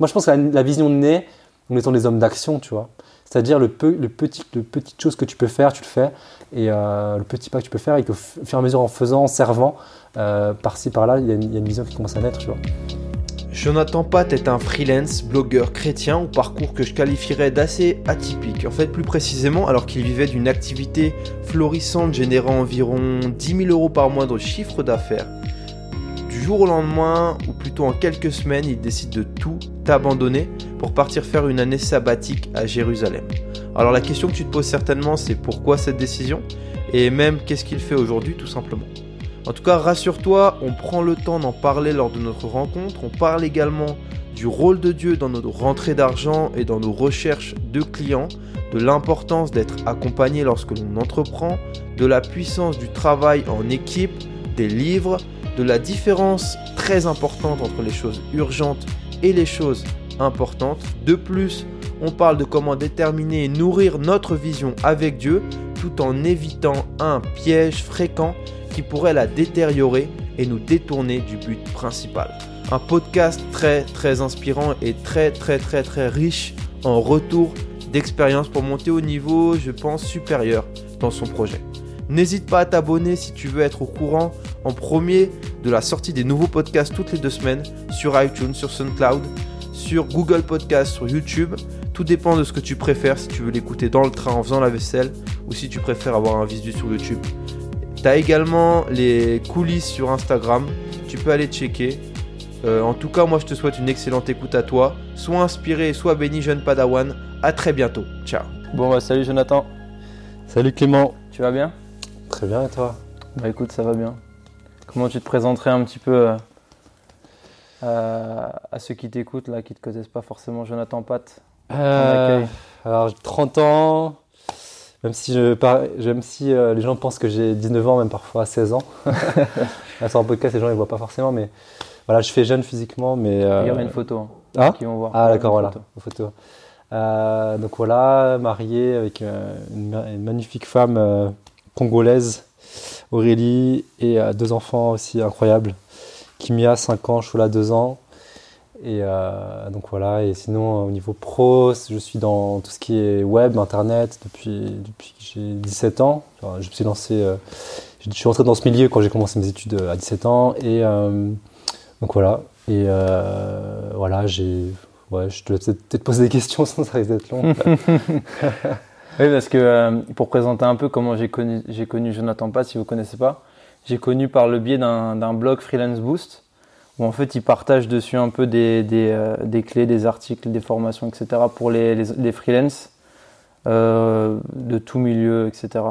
Moi, je pense que la, vision naît en étant des hommes d'action, tu vois. C'est-à-dire le, le petit, le petite chose que tu peux faire, tu le fais. Et euh, le petit pas que tu peux faire, et qu'au fur et à mesure, en faisant, en servant, euh, par-ci, par-là, il y, a une vision qui commence à naître, tu vois. Jonathan Pat est un freelance, blogueur chrétien au parcours que je qualifierais d'assez atypique. En fait, plus précisément, alors qu'il vivait d'une activité florissante générant environ 10 000 euros par mois de chiffre d'affaires, du jour au lendemain, ou plutôt en quelques semaines, il décide de tout abandonner pour partir faire une année sabbatique à Jérusalem. Alors la question que tu te poses certainement, c'est pourquoi cette décision? Et même qu'est-ce qu'il fait aujourd'hui tout simplement? En tout cas, rassure-toi, on prend le temps d'en parler lors de notre rencontre. On parle également du rôle de Dieu dans nos rentrées d'argent et dans nos recherches de clients, de l'importance d'être accompagné lorsque l'on entreprend, de la puissance du travail en équipe, des livres, de la différence très importante entre les choses urgentes et les choses importantes. De plus, on parle de comment déterminer et nourrir notre vision avec Dieu tout en évitant un piège fréquent qui pourrait la détériorer et nous détourner du but principal. Un podcast très très inspirant et très très très très riche en retour d'expérience pour monter au niveau, je pense, supérieur dans son projet. N'hésite pas à t'abonner si tu veux être au courant en premier de la sortie des nouveaux podcasts toutes les deux semaines sur iTunes, sur SoundCloud, sur Google Podcast, sur YouTube. Tout dépend de ce que tu préfères, si tu veux l'écouter dans le train en faisant la vaisselle ou si tu préfères avoir un visu sur YouTube. Tu as également les coulisses sur Instagram. Tu peux aller checker. Euh, en tout cas, moi, je te souhaite une excellente écoute à toi. Sois inspiré, sois béni, jeune Padawan. À très bientôt. Ciao. Bon, bah, salut Jonathan. Salut Clément. Tu vas bien? Très bien, et toi Bah, écoute, ça va bien. Comment tu te présenterais un petit peu euh, à ceux qui t'écoutent, là, qui ne te connaissent pas forcément Jonathan Pat euh, Alors, j'ai 30 ans. Même si, je, même si euh, les gens pensent que j'ai 19 ans, même parfois 16 ans. sur un podcast, les gens ne voient pas forcément, mais voilà, je fais jeune physiquement. Mais, Il y aura une photo hein, ah qui vont voir. Ah d'accord, voilà, une photo. Donc voilà, marié avec une, magnifique femme congolaise, Aurélie, et deux enfants aussi incroyables. Kimia, 5 ans, Chola, 2 ans. Et euh, donc voilà, et sinon au niveau pro, je suis dans tout ce qui est web, internet depuis, depuis que j'ai 17 ans. je me suis lancé, euh, je suis rentré dans ce milieu quand j'ai commencé mes études euh, à 17 ans. Et donc voilà, et voilà, j'ai. Ouais, je te peut-être poser des questions, sinon ça risque d'être long. oui, parce que pour présenter un peu comment j'ai connu, j'ai connu Jonathan Pat, si vous ne connaissez pas, j'ai connu par le biais d'un blog Freelance Boost où en fait ils partagent dessus un peu euh, des clés, des articles, des formations, etc. pour les, les, freelances euh, de tout milieu, etc.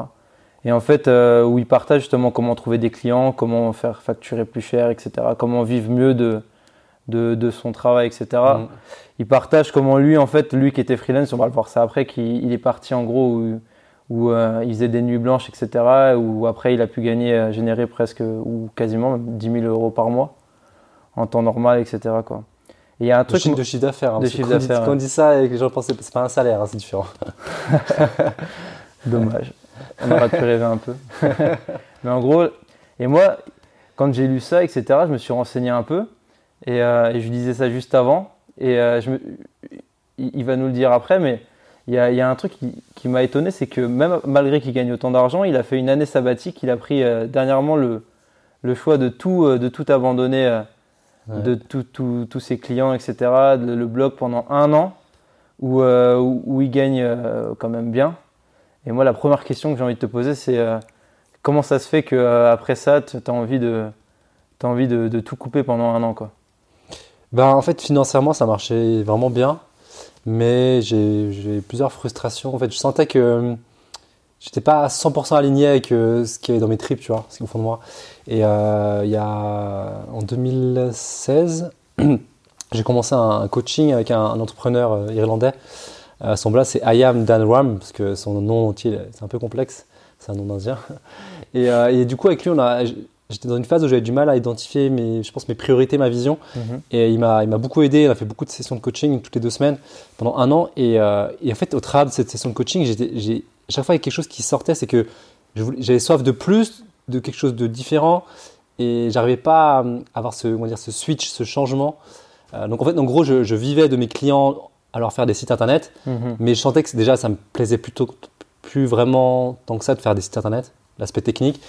Et en fait, euh, où ils partagent justement comment trouver des clients, comment faire facturer plus cher, etc. Comment vivre mieux de, de, de son travail, etc. Mm. Ils partagent comment lui, en fait, lui qui était freelance, on va le voir ça après, qu'il est parti en gros où, où euh, il faisait des nuits blanches, etc. Où après il a pu gagner, générer presque ou quasiment 10 000 euros par mois en temps normal, etc. Quoi. il y a un truc de chiffre d'affaires. Hein, quand, on dit ça et que les gens pensent que c'est pas un salaire, hein, c'est différent. Dommage. On aurait pu rêver un peu. Mais en gros, et moi, quand j'ai lu ça, etc., je me suis renseigné un peu et, euh, je lui disais ça juste avant. Et euh, je me, il, va nous le dire après, mais il y a, il y a un truc qui, m'a étonné, c'est que même malgré qu'il gagne autant d'argent, il a fait une année sabbatique. Il a pris euh, dernièrement le, le choix de tout, de tout abandonner de tous ses clients, etc. Le, blog pendant un an où, où, il gagne quand même bien. Et moi, la première question que j'ai envie de te poser, c'est comment ça se fait qu'après ça, tu as envie, de, as envie de, tout couper pendant un an quoi? Ben, En fait, financièrement, ça marchait vraiment bien. Mais j'ai plusieurs frustrations. En fait, je sentais que j'étais pas à 100% aligné avec euh, ce qu'il y avait dans mes tripes, tu vois, ce au fond de moi. Et euh, il y a, en 2016, j'ai commencé un coaching avec un, entrepreneur euh, irlandais. son blog, c'est I am Dan Ram, parce que son nom entier, c'est un peu complexe. C'est un nom d'Indien. Et, et, du coup, avec lui, on a, j'étais dans une phase où j'avais du mal à identifier mes, je pense, mes priorités, ma vision. Mhm. Et il m'a, il m'a beaucoup aidé. Il a fait beaucoup de sessions de coaching toutes les deux semaines pendant un an. Et, et en fait, au travers de cette session de coaching, j'ai, chaque fois, il y a quelque chose qui sortait, c'est que j'avais soif de plus, de quelque chose de différent, et j'arrivais pas à avoir ce, dire, ce switch, ce changement Euh, donc en fait, en gros, je, je vivais de mes clients à leur faire des sites internet, Mhm. mais je sentais que déjà ça me plaisait plutôt plus vraiment tant que ça de faire des sites internet, l'aspect technique.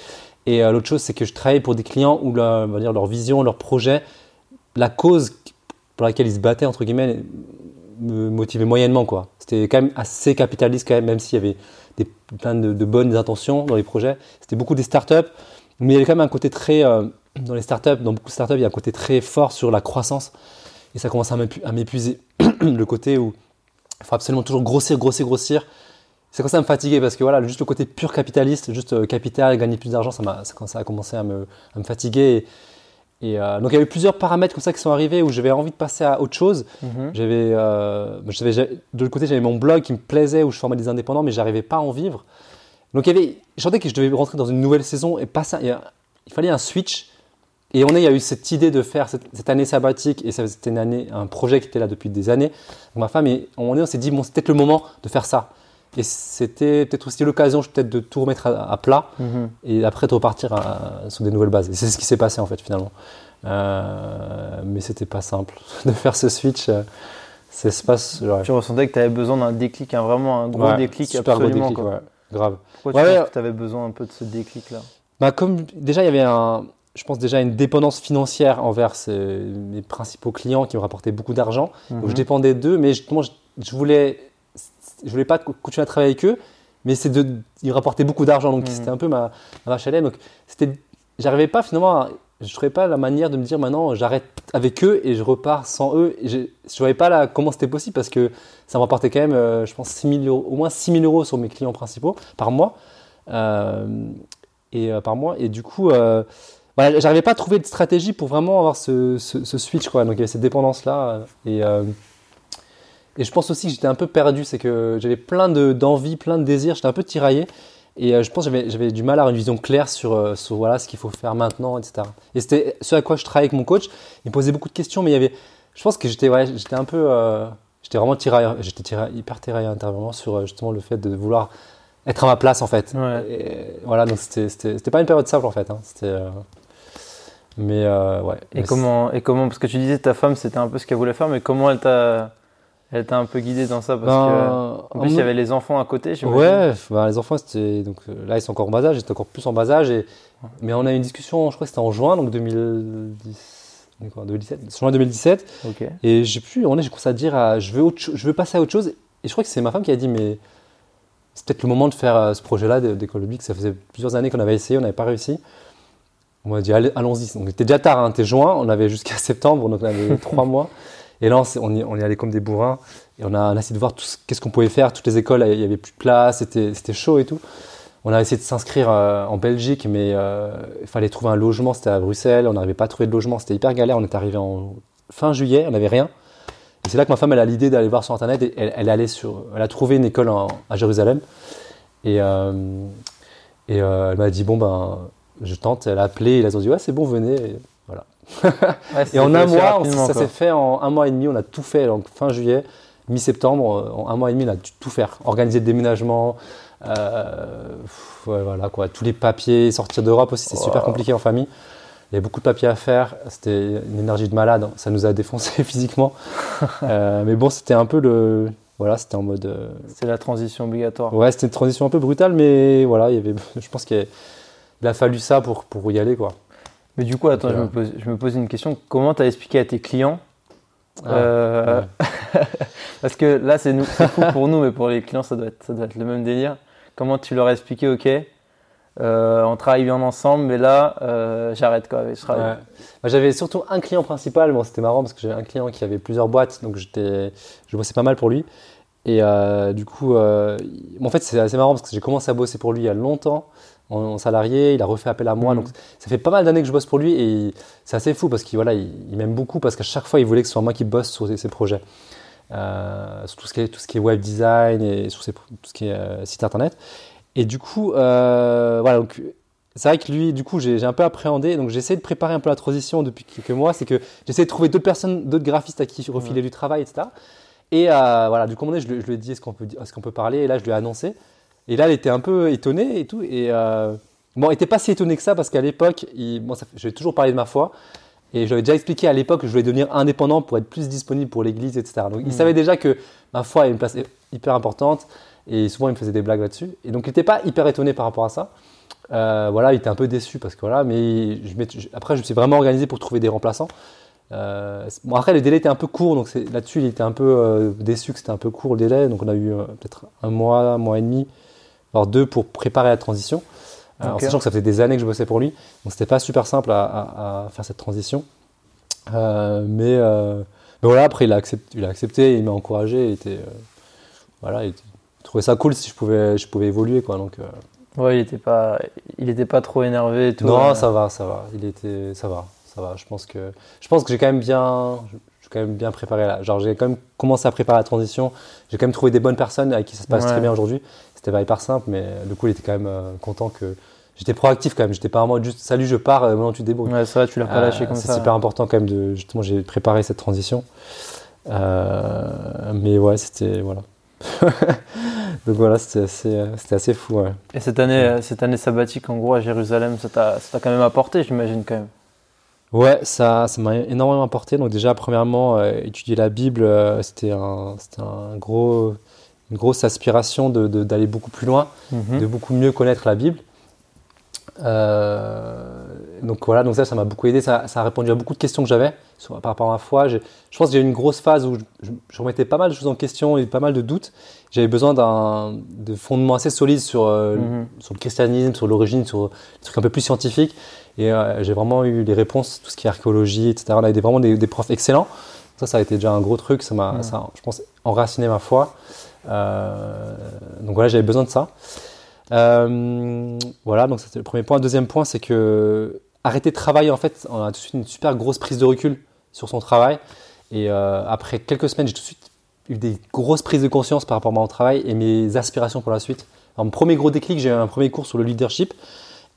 Et euh, l'autre chose, c'est que je travaillais pour des clients où leur vision, leur projet, la cause pour laquelle ils se battaient, entre guillemets, me motivait moyennement. quoi. C'était quand même assez capitaliste, même, même s'il y avait des, plein de, bonnes intentions dans les projets. C'était beaucoup des startups, mais il y avait quand même un côté très. euh, dans les startups, dans beaucoup de startups, il y a un côté très fort sur la croissance. Et ça commence à m'épuiser. le côté où il faut absolument toujours grossir, grossir, grossir. Ça commence à me fatiguer parce que voilà, juste le côté pur capitaliste, juste euh, capital, gagner plus d'argent, ça, m'a- ça, ça a commencé à me, à me fatiguer. Et, et, euh, donc il y avait plusieurs paramètres comme ça qui sont arrivés où j'avais envie de passer à autre chose. Mhm. J'avais, euh, de l'autre côté, j'avais mon blog qui me plaisait où je formais des indépendants, mais j'arrivais pas à en vivre. Donc il y avait, je sentais que je devais rentrer dans une nouvelle saison et pas ça. Il, a- fallait un switch. Et on est, il y a eu cette idée de faire cette, cette année sabbatique et ça, c'était une année, un projet qui était là depuis des années. Donc ma femme et on, est, on s'est dit bon, c'est peut-être le moment de faire ça. Et c'était peut-être aussi l'occasion, peut-être de tout remettre à, à plat Mhm. et après de repartir à- sur des nouvelles bases. Et c'est ce qui s'est passé en fait finalement. Euh, mais c'était pas simple de faire ce switch. euh, C'est ouais. Tu ressentais que tu avais besoin d'un déclic, un, vraiment un gros Ouais, déclic super gros absolument. déclic, quoi. ouais, grave. Pourquoi tu que avais besoin un peu de ce déclic-là? Bah comme déjà il y avait un, je pense déjà une dépendance financière envers ces- mes principaux clients qui me rapportaient beaucoup d'argent. Donc je Mhm. dépendais d'eux, mais justement je, je voulais, je voulais pas co- continuer à travailler avec eux, mais c'est de, ils rapportaient beaucoup d'argent, donc Mhm. c'était un peu ma, ma vache à lait. Donc c'était, j'arrivais pas finalement, à- je trouvais pas la manière de me dire maintenant j'arrête avec eux et je repars sans eux. Et je, je voyais pas là comment c'était possible parce que ça me rapportait quand même, euh, je pense 6 000 euros, au moins 6 000 euros sur mes clients principaux par mois. Euh, et euh, par mois. Et du coup, voilà, j'arrivais pas à trouver de stratégie pour vraiment avoir ce, ce- ce switch. Quoi. Donc il y avait cette dépendance-là. Et, euh, et je pense aussi que j'étais un peu perdu. C'est que j'avais plein de- d'envie, plein de désirs. J'étais un peu tiraillé. Et euh, je pense que j'avais- du mal à avoir une vision claire sur, euh, sur voilà, ce qu'il faut faire maintenant, etc. Et c'était ce à quoi je travaillais avec mon coach. Il me posait beaucoup de questions, mais il y avait, je pense que j'étais ouais, un peu. euh, j'étais vraiment tiraillé, j'étais hyper tiraillé intérieurement sur justement le fait de vouloir être à ma place en fait. Ouais. Et voilà, donc c'était pas une période simple en fait. hein. C'était. euh, mais euh, ouais. Et Mais comment, et comment, parce que tu disais ta femme c'était un peu ce qu'elle voulait faire, mais comment elle t'a, elle t'a un peu guidé dans ça Parce que ben, en plus il y avait les enfants à côté. Ouais, ben, les enfants, c'était donc euh, là ils sont encore en bas âge, j'étais encore plus en bas âge. Et, mais on a eu une discussion, je crois que c'était en juin, donc 2010, on est quoi, 2017, juin 2017. Ok. Et j'ai plus, on est, j'ai commencé à dire, je veux, autre je veux passer à autre chose. Et je crois que c'est ma femme qui a dit, mais c'est peut-être le moment de faire euh, ce projet-là d'école publique. Ça faisait plusieurs années qu'on avait essayé, on n'avait pas réussi. On m'a dit, allons-y. Donc, c'était déjà tard, hein, c'était juin, on avait jusqu'à septembre, donc on avait trois mois. Et là, on, y, on allait comme des bourrins. Et on a, essayé de voir qu'est-ce qu'on pouvait faire. Toutes les écoles, il y avait plus de place, c'était chaud et tout. On a essayé de s'inscrire euh, en Belgique, mais euh, il fallait trouver un logement. C'était à Bruxelles, on n'arrivait pas à trouver de logement. C'était hyper galère. On est arrivé en fin juillet, on n'avait rien. Et c'est là que ma femme, a l'idée d'aller voir sur Internet. Et elle, a trouvé une école à Jérusalem. Et, et euh, elle m'a dit, bon, ben, je tente. Elle a appelé, et ils ont dit, ouais, c'est bon, venez. Et. Ouais, en un mois, on- ça s'est fait en un mois et demi. On a tout fait. Donc fin juillet, mi-septembre, euh, en un mois et demi, on a dû tout faire. Organiser le déménagement, euh, ouais, voilà quoi, tous les papiers, sortir d'Europe aussi, c'est super compliqué en famille. Il y a beaucoup de papiers à faire. C'était une énergie de malade. Ça nous a défoncé physiquement. Euh, mais bon, c'était un peu le, voilà, c'était en mode. euh, C'est la transition obligatoire. Ouais, c'était une transition un peu brutale, mais voilà, il y avait, je pense qu'il il a fallu ça pour, pour y aller quoi. Mais du coup, attends, je, me pose, je me pose une question. Comment tu as expliqué à tes clients Ah, Euh, Parce que là, c'est fou pour nous, mais pour les clients, ça doit, être, ça doit être le même délire. Comment tu leur as expliqué, OK, euh, on travaille bien ensemble, mais là, euh, j'arrête quoi. Je travaille. Ouais. Bah, j'avais surtout un client principal. Bon, c'était marrant parce que j'avais un client qui avait plusieurs boîtes, donc j'étais, je bossais pas mal pour lui. Et du coup, en fait, c'est assez marrant parce que j'ai commencé à bosser pour lui il y a longtemps en, en salarié. Il a refait appel à moi, Mhm. donc ça fait pas mal d'années que je bosse pour lui et c'est assez fou parce qu'il voilà, il, il m'aime beaucoup parce qu'à chaque fois, il voulait que ce soit moi qui bosse sur ses, projets, euh, sur tout ce qui est tout ce qui est web design et sur ses- tout ce qui est euh, site internet. Et du coup, euh, voilà, donc c'est vrai que lui, du coup, j'ai un peu appréhendé. Donc, j'essaie de préparer un peu la transition depuis quelques mois. C'est que j'essaie de trouver d'autres personnes, d'autres graphistes à qui refiler du travail, etc. Et euh, voilà, du coup, je, lui- je lui ai dit est-ce qu'on peut, di- est-ce qu'on peut parler? Et là, je lui ai annoncé. Et là, elle était un peu étonnée et tout. Et euh, bon, elle n'était pas si étonnée que ça parce qu'à l'époque, bon, toujours parlé de ma foi. Et j'avais déjà expliqué à l'époque que je voulais devenir indépendant pour être plus disponible pour l'église, etc. Donc il Mm. savait déjà que ma foi a une place hyper importante et souvent il me faisait des blagues là-dessus. Et donc il n'était pas hyper étonné par rapport à ça. Euh, voilà, il était un peu déçu parce que voilà, mais je je- après je me suis vraiment organisé pour trouver des remplaçants. Euh, bon, après le délai était un peu court, donc là-dessus il était un peu euh, déçu que c'était un peu court le délai. Donc on a eu euh, peut-être un mois, un mois et demi, voire deux pour préparer la transition. En sachant que ça faisait des années que je bossais pour lui, donc c'était pas super simple à, à- à faire cette transition. Mais, mais voilà, après il a accepté, il, a accepté, il m'a encouragé, il était, voilà, il, trouvait ça cool si je pouvais, je pouvais évoluer quoi. Donc Ouais, il était pas, il était pas trop énervé et tout. non, ça va, ça va, il était, ça va, ça va. Je pense que, je pense que j'ai quand même bien, j'ai quand même bien préparé là. Genre j'ai quand même commencé à préparer la transition. J'ai quand même trouvé des bonnes personnes avec qui ça se passe Ouais. très bien aujourd'hui. C'était pas hyper simple, mais du coup il était quand même euh, content que j'étais proactif quand même. J'étais pas en mode juste salut, je pars, euh, maintenant tu débrouilles. Ouais, ça, tu l'as pas lâché Euh, c'est super important quand même de justement j'ai préparé cette transition. Mais ouais, c'était voilà. Donc voilà, c'était assez, c'était assez fou. Ouais. Et cette année, cette année sabbatique, en gros, à Jérusalem, ça t'a, ça t'a quand même apporté, j'imagine quand même. Ouais, ça, ça m'a énormément apporté. Donc déjà, premièrement, euh, étudier la Bible, euh, c'était un, c'était un gros, une grosse aspiration de, de- d'aller beaucoup plus loin, Mhm. de beaucoup mieux connaître la Bible. Euh, donc voilà, donc ça, ça m'a beaucoup aidé. Ça, ça a répondu à beaucoup de questions que j'avais sur- par rapport à ma foi. J'ai- je pense que j'ai eu une grosse phase où je, je- je remettais pas mal de choses en question et pas mal de doutes. J'avais besoin d'un de fondements assez solides sur, euh, Mhm. sur le christianisme, sur l'origine, sur des trucs un peu plus scientifiques. Et euh, j'ai vraiment eu les réponses, tout ce qui est archéologie, etc. On avait des- vraiment des, des profs excellents. Ça, ça a été déjà un gros truc. Ça m'a, je pense, enraciné ma foi. Euh, donc voilà, j'avais besoin de ça. Euh, voilà, donc c'était le premier point. Deuxième point, c'est que arrêter de travailler, en fait, on a tout de suite une super grosse prise de recul sur son travail. Et après quelques semaines, j'ai tout de suite eu des grosses prises de conscience par rapport à mon travail et mes aspirations pour la suite. Alors, mon premier gros déclic, j'ai eu un premier cours sur le leadership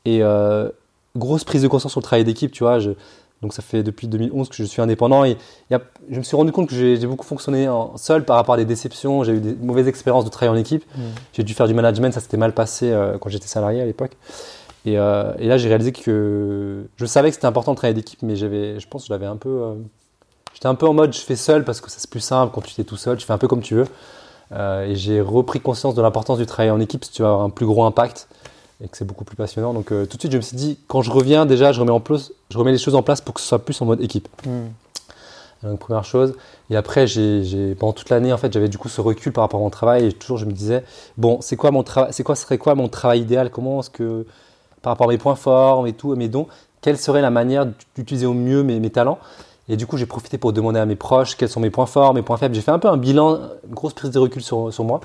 et euh, grosse prise de conscience sur le travail d'équipe, tu vois. Je, donc ça fait depuis 2011 que je suis indépendant et je me suis rendu compte que j'ai beaucoup fonctionné en, seul par rapport à des déceptions. J'ai eu des mauvaises expériences de travailler en équipe. Mhm. J'ai dû faire du management, ça s'était mal passé euh, quand j'étais salarié à l'époque. Et, euh, et là, j'ai réalisé que je savais que c'était important de travailler d'équipe, mais j'avais, je pense que j'avais un peu. euh, j'étais un peu en mode je fais seul parce que c'est plus simple quand tu es tout seul, tu fais un peu comme tu veux. Et j'ai repris conscience de l'importance du travail en équipe si tu veux avoir un plus gros impact et que c'est beaucoup plus passionnant. Donc euh, tout de suite, je me suis dit, quand je reviens, déjà, je remets, en plus, je remets les choses en place pour que ce soit plus en mode équipe. Mhm. Donc première chose. Et après, j'ai, pendant toute l'année, en fait, j'avais du coup ce recul par rapport à mon travail. Et toujours, je me disais, bon, c'est quoi mon travail, c'est quoi serait quoi mon travail idéal? Comment est-ce que, par rapport à mes points forts et tout, à mes dons, quelle serait la manière d'utiliser au mieux mes, mes talents? Et du coup, j'ai profité pour demander à mes proches quels sont mes points forts, mes points faibles. J'ai fait un peu un bilan, une grosse prise de recul sur, sur moi.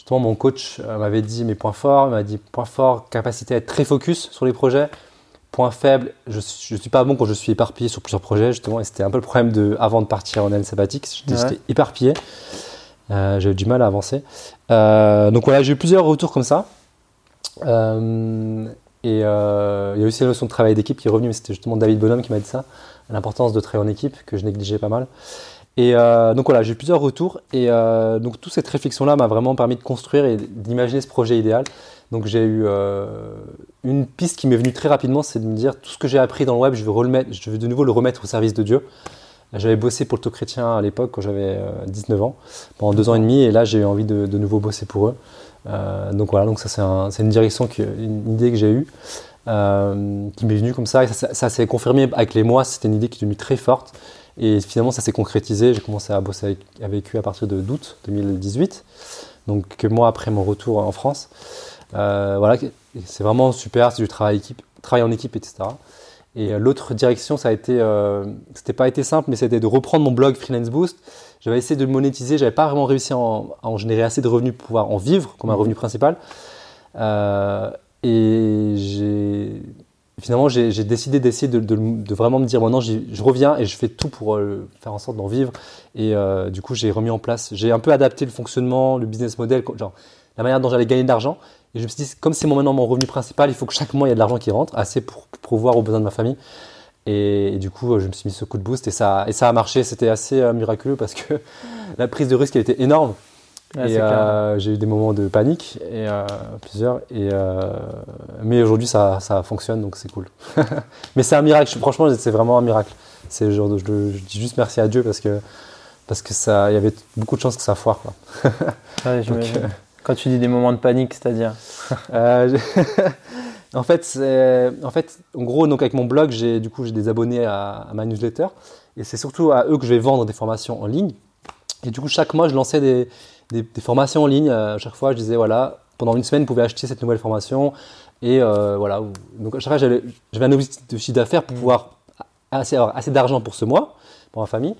Justement, mon coach euh, m'avait dit mes points forts. Il m'a dit points forts, capacité à être très focus sur les projets. Point faible, je ne suis, pas bon quand je suis éparpillé sur plusieurs projets, justement, et c'était un peu le problème de, avant de partir en année sabbatique, j'étais Ouais. éparpillé, Euh, j'avais du mal à avancer. Euh, donc voilà, j'ai eu plusieurs retours comme ça. Euh, et il y a aussi la notion de travail d'équipe qui est revenue, mais c'était justement David Bonhomme qui m'a dit ça, l'importance de travailler en équipe, que je négligeais pas mal. Et euh, donc voilà, j'ai eu plusieurs retours, et euh, donc toute cette réflexion-là m'a vraiment permis de construire et d'imaginer ce projet idéal. Donc j'ai eu euh, une piste qui m'est venue très rapidement, c'est de me dire tout ce que j'ai appris dans le web, je veux, de nouveau le remettre au service de Dieu. J'avais bossé pour le Taux Chrétien à l'époque quand j'avais euh, 19 ans, pendant deux ans et demi, et là j'ai eu envie de, nouveau bosser pour eux. Donc voilà, donc ça c'est un- c'est une direction, une idée que j'ai eue, qui m'est venue comme ça, et ça, ça- ça s'est confirmé avec les mois, c'était une idée qui est devenue très forte, et finalement ça s'est concrétisé, j'ai commencé à bosser avec, avec eux à partir de d'août 2018, donc quelques mois après mon retour en France. Euh, voilà, c'est vraiment super, c'est du travail, équipe, travail en équipe, etc. Et euh, l'autre direction, ça a été, euh, c'était pas été simple, mais c'était de reprendre mon blog Freelance Boost. J'avais essayé de le monétiser, j'avais pas vraiment réussi à en, à en générer assez de revenus pour pouvoir en vivre comme un revenu principal. Euh, et j'ai finalement j'ai décidé d'essayer de, vraiment me dire maintenant je reviens et je fais tout pour euh, faire en sorte d'en vivre. Et euh, du coup j'ai remis en place, j'ai un peu adapté le fonctionnement, le business model, la manière dont j'allais gagner de l'argent. Et je me suis dit, comme c'est maintenant mon revenu principal, il faut que chaque mois il y ait de l'argent qui rentre, assez pour pourvoir aux besoins de ma famille. Et, et du coup, je me suis mis ce coup de boost et ça, et ça a marché. C'était assez euh, miraculeux parce que la prise de risque elle était énorme. Et clair. euh, j'ai eu des moments de panique, et, euh, plusieurs. Et, euh, mais aujourd'hui, ça, ça fonctionne, donc c'est cool. mais c'est un miracle. Franchement, c'est vraiment un miracle. C'est genre je, je dis juste merci à Dieu parce que parce que ça, il y avait beaucoup de chances que ça foire. Quoi. Ouais, Donc, j'imagine. euh, Quand tu dis des moments de panique, c'est-à-dire en fait, en fait, en gros, donc avec mon blog, j'ai du coup j'ai des abonnés à, à ma newsletter, et c'est surtout à eux que je vais vendre des formations en ligne. Et du coup, chaque mois, je lançais des, des- des formations en ligne. À chaque fois, je disais voilà, pendant une semaine, vous pouvez acheter cette nouvelle formation, et euh, voilà. Donc à chaque fois, j'avais un objectif de chiffre d'affaires pour Mm. pouvoir assez, avoir assez d'argent pour ce mois, pour ma famille.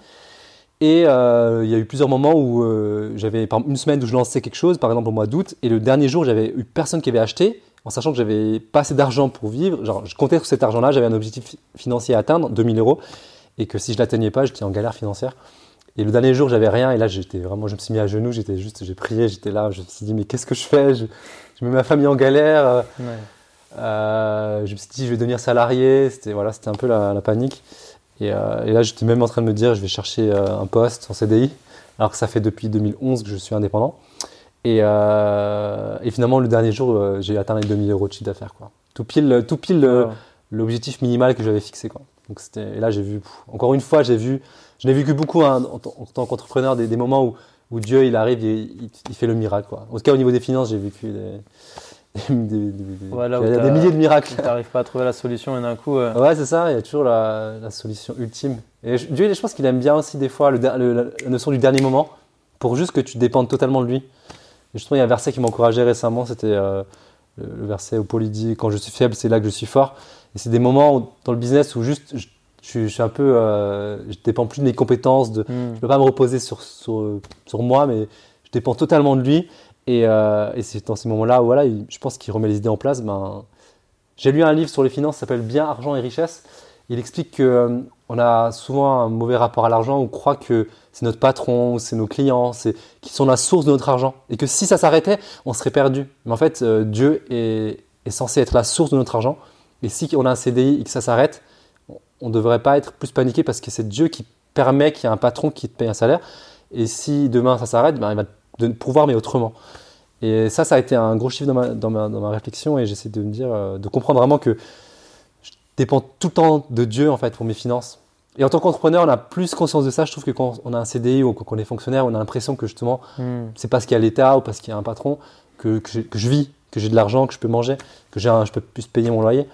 Et euh, il y a eu plusieurs moments où euh, j'avais par une semaine où je lançais quelque chose, par exemple au mois d'août, et le dernier jour, j'avais eu personne qui avait acheté, en sachant que j'avais pas assez d'argent pour vivre. Genre, je comptais sur cet argent-là, j'avais un objectif fi- financier à atteindre, 2000 euros, et que si je l'atteignais pas, j'étais en galère financière. Et le dernier jour, j'avais rien, et là, j'étais vraiment, je me suis mis à genoux, j'étais juste, j'ai prié, j'étais là, je me suis dit, mais qu'est-ce que je fais? Je, je mets ma famille en galère. euh, Ouais. euh, je me suis dit, je vais devenir salarié. C'était voilà, c'était un peu la, la panique. Et, euh, et là, j'étais même en train de me dire, je vais chercher euh, un poste en CDI, alors que ça fait depuis 2011 que je suis indépendant. Et, euh, et finalement, le dernier jour, j'ai atteint les 2000 euros de chiffre d'affaires. quoi. Tout pile, tout pile l'objectif minimal que j'avais fixé. Quoi. Donc c'était, et là, j'ai vu, pff, encore une fois, j'ai vu, je l'ai vécu beaucoup hein, en, tant- en tant qu'entrepreneur, des, des moments où, où Dieu, il arrive, et il, il fait le miracle. Quoi. En tout cas, au niveau des finances, j'ai vécu des, des, des- Voilà, milliers de miracles. Tu n'arrives pas à trouver la solution et d'un coup. euh, Ouais, c'est ça, il y a toujours la, la solution ultime. Et je- Dieu, je pense qu'il aime bien aussi des fois le, le- la, la notion du dernier moment, pour juste que tu dépendes totalement de lui. Et justement, il y a un verset qui m'a encouragé récemment, c'était euh, le, le verset où Paul dit Quand je suis faible, c'est là que je suis fort. Et c'est des moments où- dans le business où juste je, je je suis un peu. euh, je dépends plus de mes compétences, de, hmm. je peux pas me reposer sur, sur, sur moi, mais je dépends totalement de lui. Et, euh, et c'est dans ces moments-là où voilà, il- je pense qu'il remet les idées en place. Ben, j'ai lu un livre sur les finances s'appelle Bien, argent et richesse. Il explique que euh, on a souvent un mauvais rapport à l'argent. On croit que c'est notre patron, c'est nos clients, c'est qui sont la source de notre argent, et que si ça s'arrêtait, on serait perdu. Mais en fait, euh, Dieu est, est censé être la source de notre argent. Et si on a un CDI et que ça s'arrête, on ne devrait pas être plus paniqué parce que c'est Dieu qui permet qu'il y ait un patron qui te paye un salaire. Et si demain ça s'arrête, ben, il va te pouvoir, mais autrement. Et ça, ça a été un gros chiffre dans ma, dans ma, dans ma réflexion et j'essaie de me dire, euh, de comprendre vraiment que je dépends tout le temps de Dieu en fait pour mes finances. Et en tant qu'entrepreneur, on a plus conscience de ça. Je trouve que quand on a un CDI ou qu'on est fonctionnaire, on a l'impression que justement, Hmm. c'est parce qu'il y a l'État ou parce qu'il y a un patron que, que, je vis, que j'ai de l'argent, que je peux manger, que j'ai un- je peux plus payer mon loyer.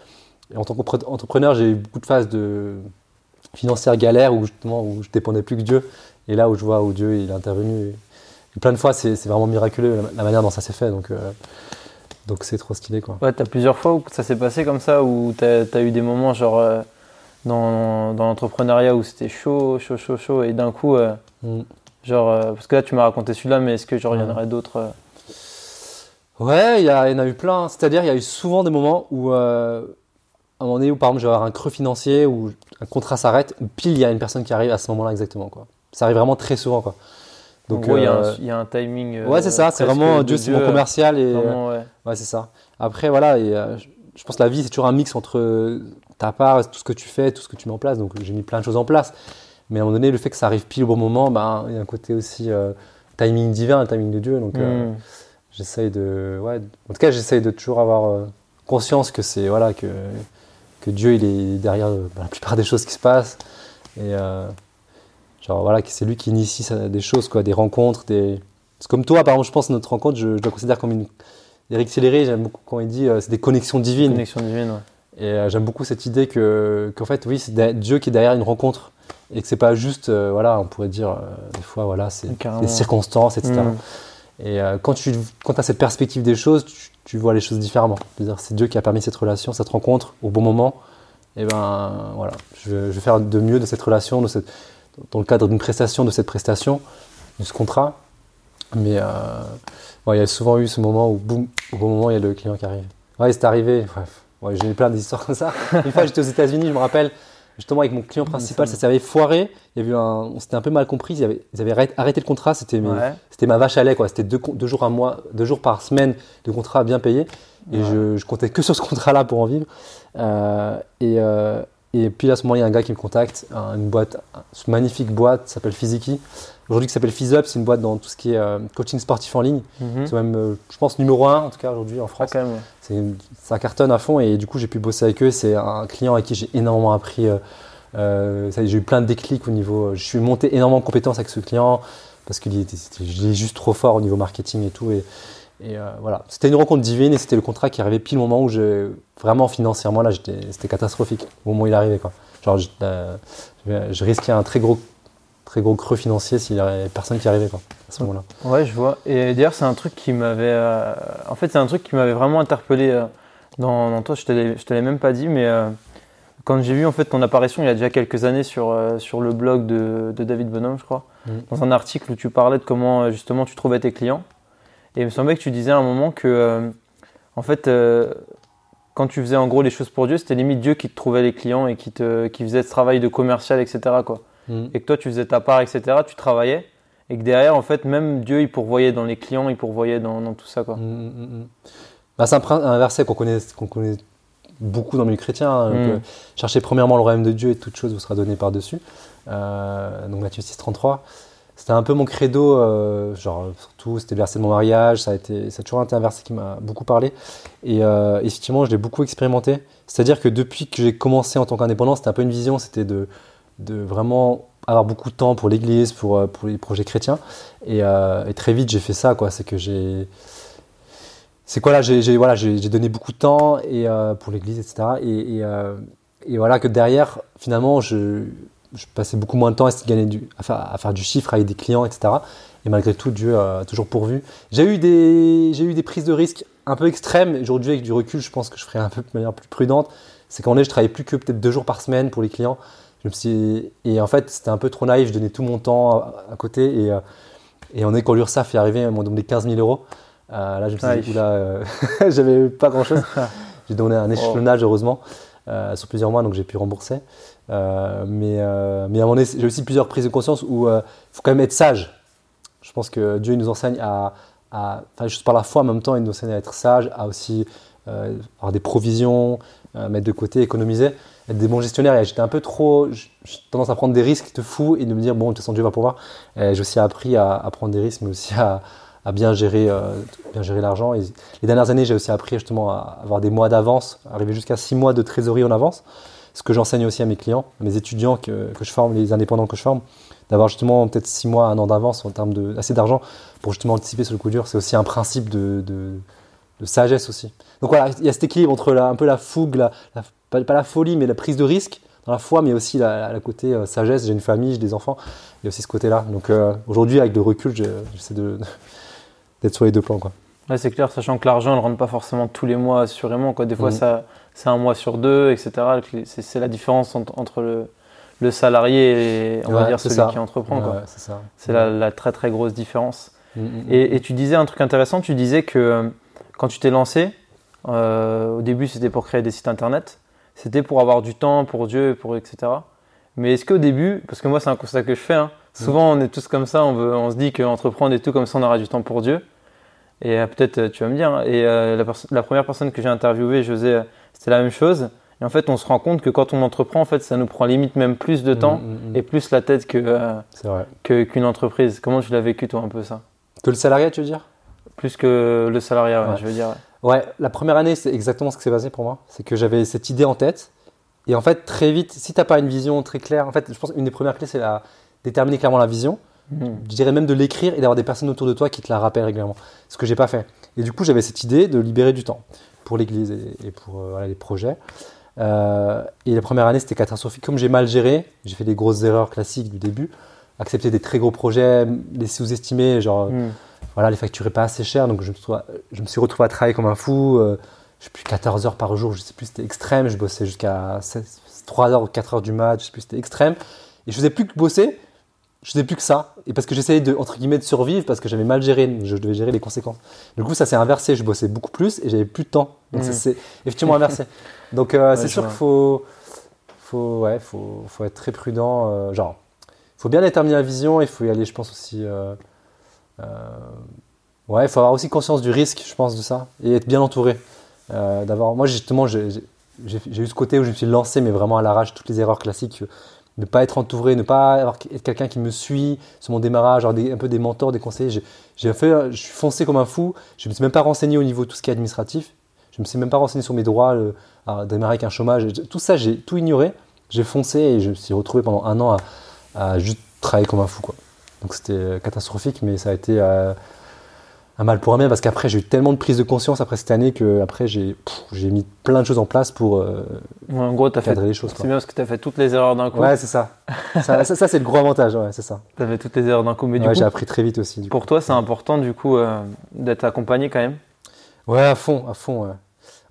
Et en tant qu'entrepreneur, j'ai eu beaucoup de phases de financières galères où justement où je dépendais plus que Dieu. Et là où je vois où Dieu il est intervenu. Et plein de fois, c'est vraiment miraculeux la, manière dont ça s'est fait. Donc euh, donc c'est trop stylé quoi. Ouais, t'as plusieurs fois où ça s'est passé comme ça, où t'as as eu des moments genre euh, dans, dans l'entrepreneuriat où c'était chaud, chaud, chaud, chaud, et d'un coup, euh, Mm. genre, parce que là tu m'as raconté celui-là, mais est-ce que genre il y en Ouais. aurait d'autres Ouais, il y, y en a eu plein. C'est-à-dire, il y a eu souvent des moments où, un moment donné, où par exemple, je vais avoir un creux financier, où un contrat s'arrête, ou pile, il y a une personne qui arrive à ce moment-là exactement. Quoi. Ça arrive vraiment très souvent. Quoi. Donc, Donc, en gros, il y a un- euh, il y, a un timing. euh, ouais, c'est ça. C'est vraiment Dieu, c'est mon commercial. Et, Vraiment, ouais. Ouais, c'est ça. Après, voilà, et, euh, je, pense que la vie, c'est toujours un mix entre euh, ta part, tout ce que tu fais, tout ce que tu mets en place. Donc, j'ai mis plein de choses en place. Mais à un moment donné, le fait que ça arrive pile au bon moment, ben, il y a un côté aussi euh, timing divin, timing de Dieu. Donc, euh, Hmm. j'essaye de. Ouais, en tout cas, j'essaye de toujours avoir euh, conscience que c'est. Voilà, que, que Dieu, il est derrière euh, la plupart des choses qui se passent. Et. euh, genre, voilà, c'est lui qui initie ça- des choses, quoi, des rencontres, des. C'est comme toi, par exemple, je pense, notre rencontre, je, je la considère comme une. Eric Céléré, j'aime beaucoup quand il dit euh, c'est des connexions divines. Ouais. Et euh, j'aime beaucoup cette idée que, qu'en fait, oui, c'est Dieu qui est derrière une rencontre. Et que c'est pas juste, voilà, on pourrait dire, des fois, voilà, c'est des circonstances, etc. Et euh, quand tu quand as cette perspective des choses, tu, tu vois les choses différemment. C'est Dieu qui a permis cette relation, cette rencontre au bon moment. Et ben voilà, je, vais- faire de mieux de cette relation, dans le cadre d'une prestation, de cette prestation, de ce contrat. Mais euh, ouais, il y a souvent eu ce moment où, boum, au bon moment, il y a le client qui arrive. Ouais, c'est arrivé. J'ai eu plein d'histoires comme ça. Une fois, j'étais aux États-Unis, je me rappelle, justement, avec mon client principal, ça s'avait foiré. Il y a eu un, on s'était un peu mal compris. Ils avaient, ils avaient arrêté- le contrat. C'était Ouais. c'était ma vache à lait, quoi. C'était deux, jours mois, deux jours par semaine de contrat bien payé. Et Ouais. je, je comptais que sur ce contrat-là pour en vivre. Euh, et, euh, Et puis à ce moment, il y a un gars qui me contacte, une boîte, une magnifique boîte, s'appelle Physiki. Aujourd'hui, qui s'appelle PhysUp, c'est une boîte dans tout ce qui est euh, coaching sportif en ligne. Mhm. C'est même, euh, je pense, numéro un en tout cas aujourd'hui en France. Ah. C'est ça cartonne à fond et du coup, j'ai pu bosser avec eux. C'est un client avec qui j'ai énormément appris. euh, j'ai eu plein de déclics au niveau. Je suis monté énormément de compétences avec ce client parce qu'il était, juste trop fort au niveau marketing et tout. Et, et, voilà, c'était une rencontre divine et c'était le contrat qui arrivait pile au moment où je, vraiment financièrement là, c'était catastrophique au moment où il arrivait quoi. Genre, je risquais un très gros, très gros creux financier s'il y avait personne qui arrivait quoi, à ce moment-là. Ouais, je vois. Et d'ailleurs, c'est un truc qui m'avait. euh, En fait, c'est un truc qui m'avait vraiment interpellé euh, dans, dans toi. Je te l'ai- je te l'ai même pas dit, mais euh, quand j'ai vu en fait ton apparition il y a déjà quelques années sur, euh, sur le blog de, de David Bonhomme, je crois, Mhm. dans un article où tu parlais de comment justement tu trouvais tes clients. Et il me semblait que tu disais à un moment que, en fait, quand tu faisais en gros les choses pour Dieu, c'était limite Dieu qui te trouvait les clients et qui, te, qui faisait ce travail de commercial, etc. Quoi Mhm. et que toi tu faisais ta part, etc., tu travaillais, et que derrière, en fait, même Dieu, il pourvoyait dans les clients, il pourvoyait dans, dans tout ça, quoi. Mm, mm, mm. Bah, c'est un, verset qu'on connaît, qu'on connaît beaucoup dans le milieu chrétien. hein, Mm. donc, euh, cherchez premièrement le royaume de Dieu et toute chose vous sera donnée par-dessus. Euh, donc Matthieu 6, 33. C'était un peu mon credo, euh, genre surtout c'était le verset de mon mariage, ça a, été, ça a toujours été un verset qui m'a beaucoup parlé. Et euh, effectivement, je l'ai beaucoup expérimenté. C'est-à-dire que depuis que j'ai commencé en tant qu'indépendant, c'était un peu une vision, c'était de, de vraiment avoir beaucoup de temps pour l'église, pour, euh, pour les projets chrétiens. Et, euh, et très vite, j'ai fait ça, quoi. C'est que j'ai c'est quoi là j'ai voilà donné beaucoup de temps et euh, pour l'église etc et, et, voilà que derrière finalement je, passais beaucoup moins de temps à gagner du à faire, du chiffre avec des clients etc et malgré tout Dieu a toujours pourvu. J'ai eu des eu des prises de risques un peu extrêmes. Aujourd'hui avec du recul je pense que je ferais un peu de manière plus prudente. C'est qu'en est je travaillais plus que peut-être deux jours par semaine pour les clients je me suis et en fait c'était un peu trop naïf je donnais tout mon temps à, à côté et euh, et on est quand l'URSSAF est arrivé, ils m'ont donné 15 000 euros. Euh, là, je me suis dit, oula, euh, j'avais pas grand chose. j'ai donné un échelonnage, heureusement, euh, sur plusieurs mois, donc j'ai pu rembourser. Mais, mais à un moment donné, j'ai aussi plusieurs prises de conscience où il faut quand même être sage. Je pense que Dieu il nous enseigne à, à enfin, juste par la foi, en même temps, il nous enseigne à être sage, à aussi avoir des provisions, mettre de côté, économiser, être des bons gestionnaires. Et j'étais un peu trop, j'ai tendance à prendre des risques de fou et de me dire, bon, de toute façon, Dieu va pouvoir. J'ai aussi appris à, prendre des risques, mais aussi à, bien gérer, euh, bien gérer l'argent. Et les dernières années, j'ai aussi appris justement à avoir des mois d'avance, arriver jusqu'à six mois de trésorerie en avance. Ce que j'enseigne aussi à mes clients, à mes étudiants que, que je forme, les indépendants que je forme, d'avoir justement peut-être six mois, un an d'avance en termes de assez d'argent pour justement anticiper sur le coup dur. C'est aussi un principe de, de, sagesse aussi. Donc voilà, il y a cet équilibre entre la, un peu la fougue, la- pas, pas la folie, mais la prise de risque dans la foi, mais aussi la, la côté euh, sagesse. J'ai une famille, j'ai des enfants. Il y a aussi ce côté-là. Donc euh, aujourd'hui, avec le recul, je- j'essaie d'être sur les deux plans. Quoi. Ouais, c'est clair, sachant que l'argent ne rentre pas forcément tous les mois, assurément, quoi. Des fois, Mhm. ça, c'est un mois sur deux, etc. C'est la différence entre, entre le, le salarié et, on va Ouais, dire, celui ça. qui entreprend. Ouais, c'est. C'est la, la très, très grosse différence. Mm. Et, et tu disais un truc intéressant, tu disais que euh, quand tu t'es lancé, euh, au début c'était pour créer des sites internet, c'était pour avoir du temps pour Dieu, pour etc. Mais est-ce qu'au début, parce que moi c'est un constat que je fais, hein, souvent on est tous comme ça, on, veut, on se dit qu'entreprendre et tout comme ça on aura du temps pour Dieu. Et euh, peut-être euh, tu vas me dire, hein, et euh, la, première personne que j'ai interviewée, José, c'était la même chose. Et en fait on se rend compte que quand on entreprend, en fait ça nous prend limite même plus de temps mm, mm. et plus la tête que, euh, qu'une entreprise. Comment tu l'as vécu toi un peu ça? Que le salariat, tu veux dire? Plus que le salariat, ouais, Ouais. je veux dire. Ouais, la première année, c'est exactement ce qui s'est passé pour moi. C'est que j'avais cette idée en tête. Et en fait, très vite, si tu n'as pas une vision très claire, en fait, je pense qu'une des premières clés, c'est la déterminer clairement la vision. Mhm. Je dirais même de l'écrire et d'avoir des personnes autour de toi qui te la rappellent régulièrement. Ce que j'ai pas fait. Et du coup, j'avais cette idée de libérer du temps pour l'église et, pour euh, voilà, les projets. Euh, et la première année, c'était catastrophique. Comme j'ai mal géré, j'ai fait des grosses erreurs classiques du début. Accepter des très gros projets, les sous-estimer, genre Mhm. Voilà, les facturaient pas assez cher, donc je me, suis, je me suis retrouvé à travailler comme un fou. euh, je sais plus, 14 heures par jour, je sais plus, c'était extrême. Je bossais jusqu'à 16 3 heures ou 4 heures du match, je sais plus, c'était extrême. Et je faisais plus que bosser, je faisais plus que ça. Et parce que j'essayais de, entre guillemets, de survivre, parce que j'avais mal géré, je devais gérer les conséquences. Du coup, ça s'est inversé, je bossais beaucoup plus et j'avais plus de temps. Donc ça s'est effectivement inversé. Donc euh, Ouais, c'est sûr qu'il faut, faut, ouais, faut, faut être très prudent. euh, genre, faut bien déterminer la vision, il faut y aller, je pense aussi. Euh, ouais, il faut avoir aussi conscience du risque, je pense, de ça, et être bien entouré. Euh, d'avoir, moi justement, j'ai- eu ce côté où je me suis lancé, mais vraiment à l'arrache, toutes les erreurs classiques. euh, Ne pas être entouré, ne pas avoir, être quelqu'un qui me suit sur mon démarrage, avoir un peu des mentors, des conseillers. J'ai- fait, je suis foncé comme un fou. Je me suis même pas renseigné au niveau de tout ce qui est administratif. Je me suis même pas renseigné sur mes droits, à démarrer avec un chômage. Tout ça, j'ai tout ignoré. J'ai foncé et je me suis retrouvé pendant un an à, à juste travailler comme un fou. Quoi. Donc c'était euh, catastrophique, mais ça a été euh, un mal pour un bien parce qu'après j'ai eu tellement de prise de conscience après cette année que après j'ai j'ai mis plein de choses en place pour euh, Ouais, en gros, as fait. cadrer les choses. C'est bien parce que tu as fait toutes les erreurs d'un coup. Ouais, c'est ça. ça. ça, ça, c'est le gros avantage, ouais, c'est ça. Tu as fait toutes les erreurs d'un coup. Mais Ouais, du j'ai coup, appris très vite aussi. Du coup. pour toi, c'est important du coup euh, d'être accompagné quand même? Ouais, à fond, à fond. ouais.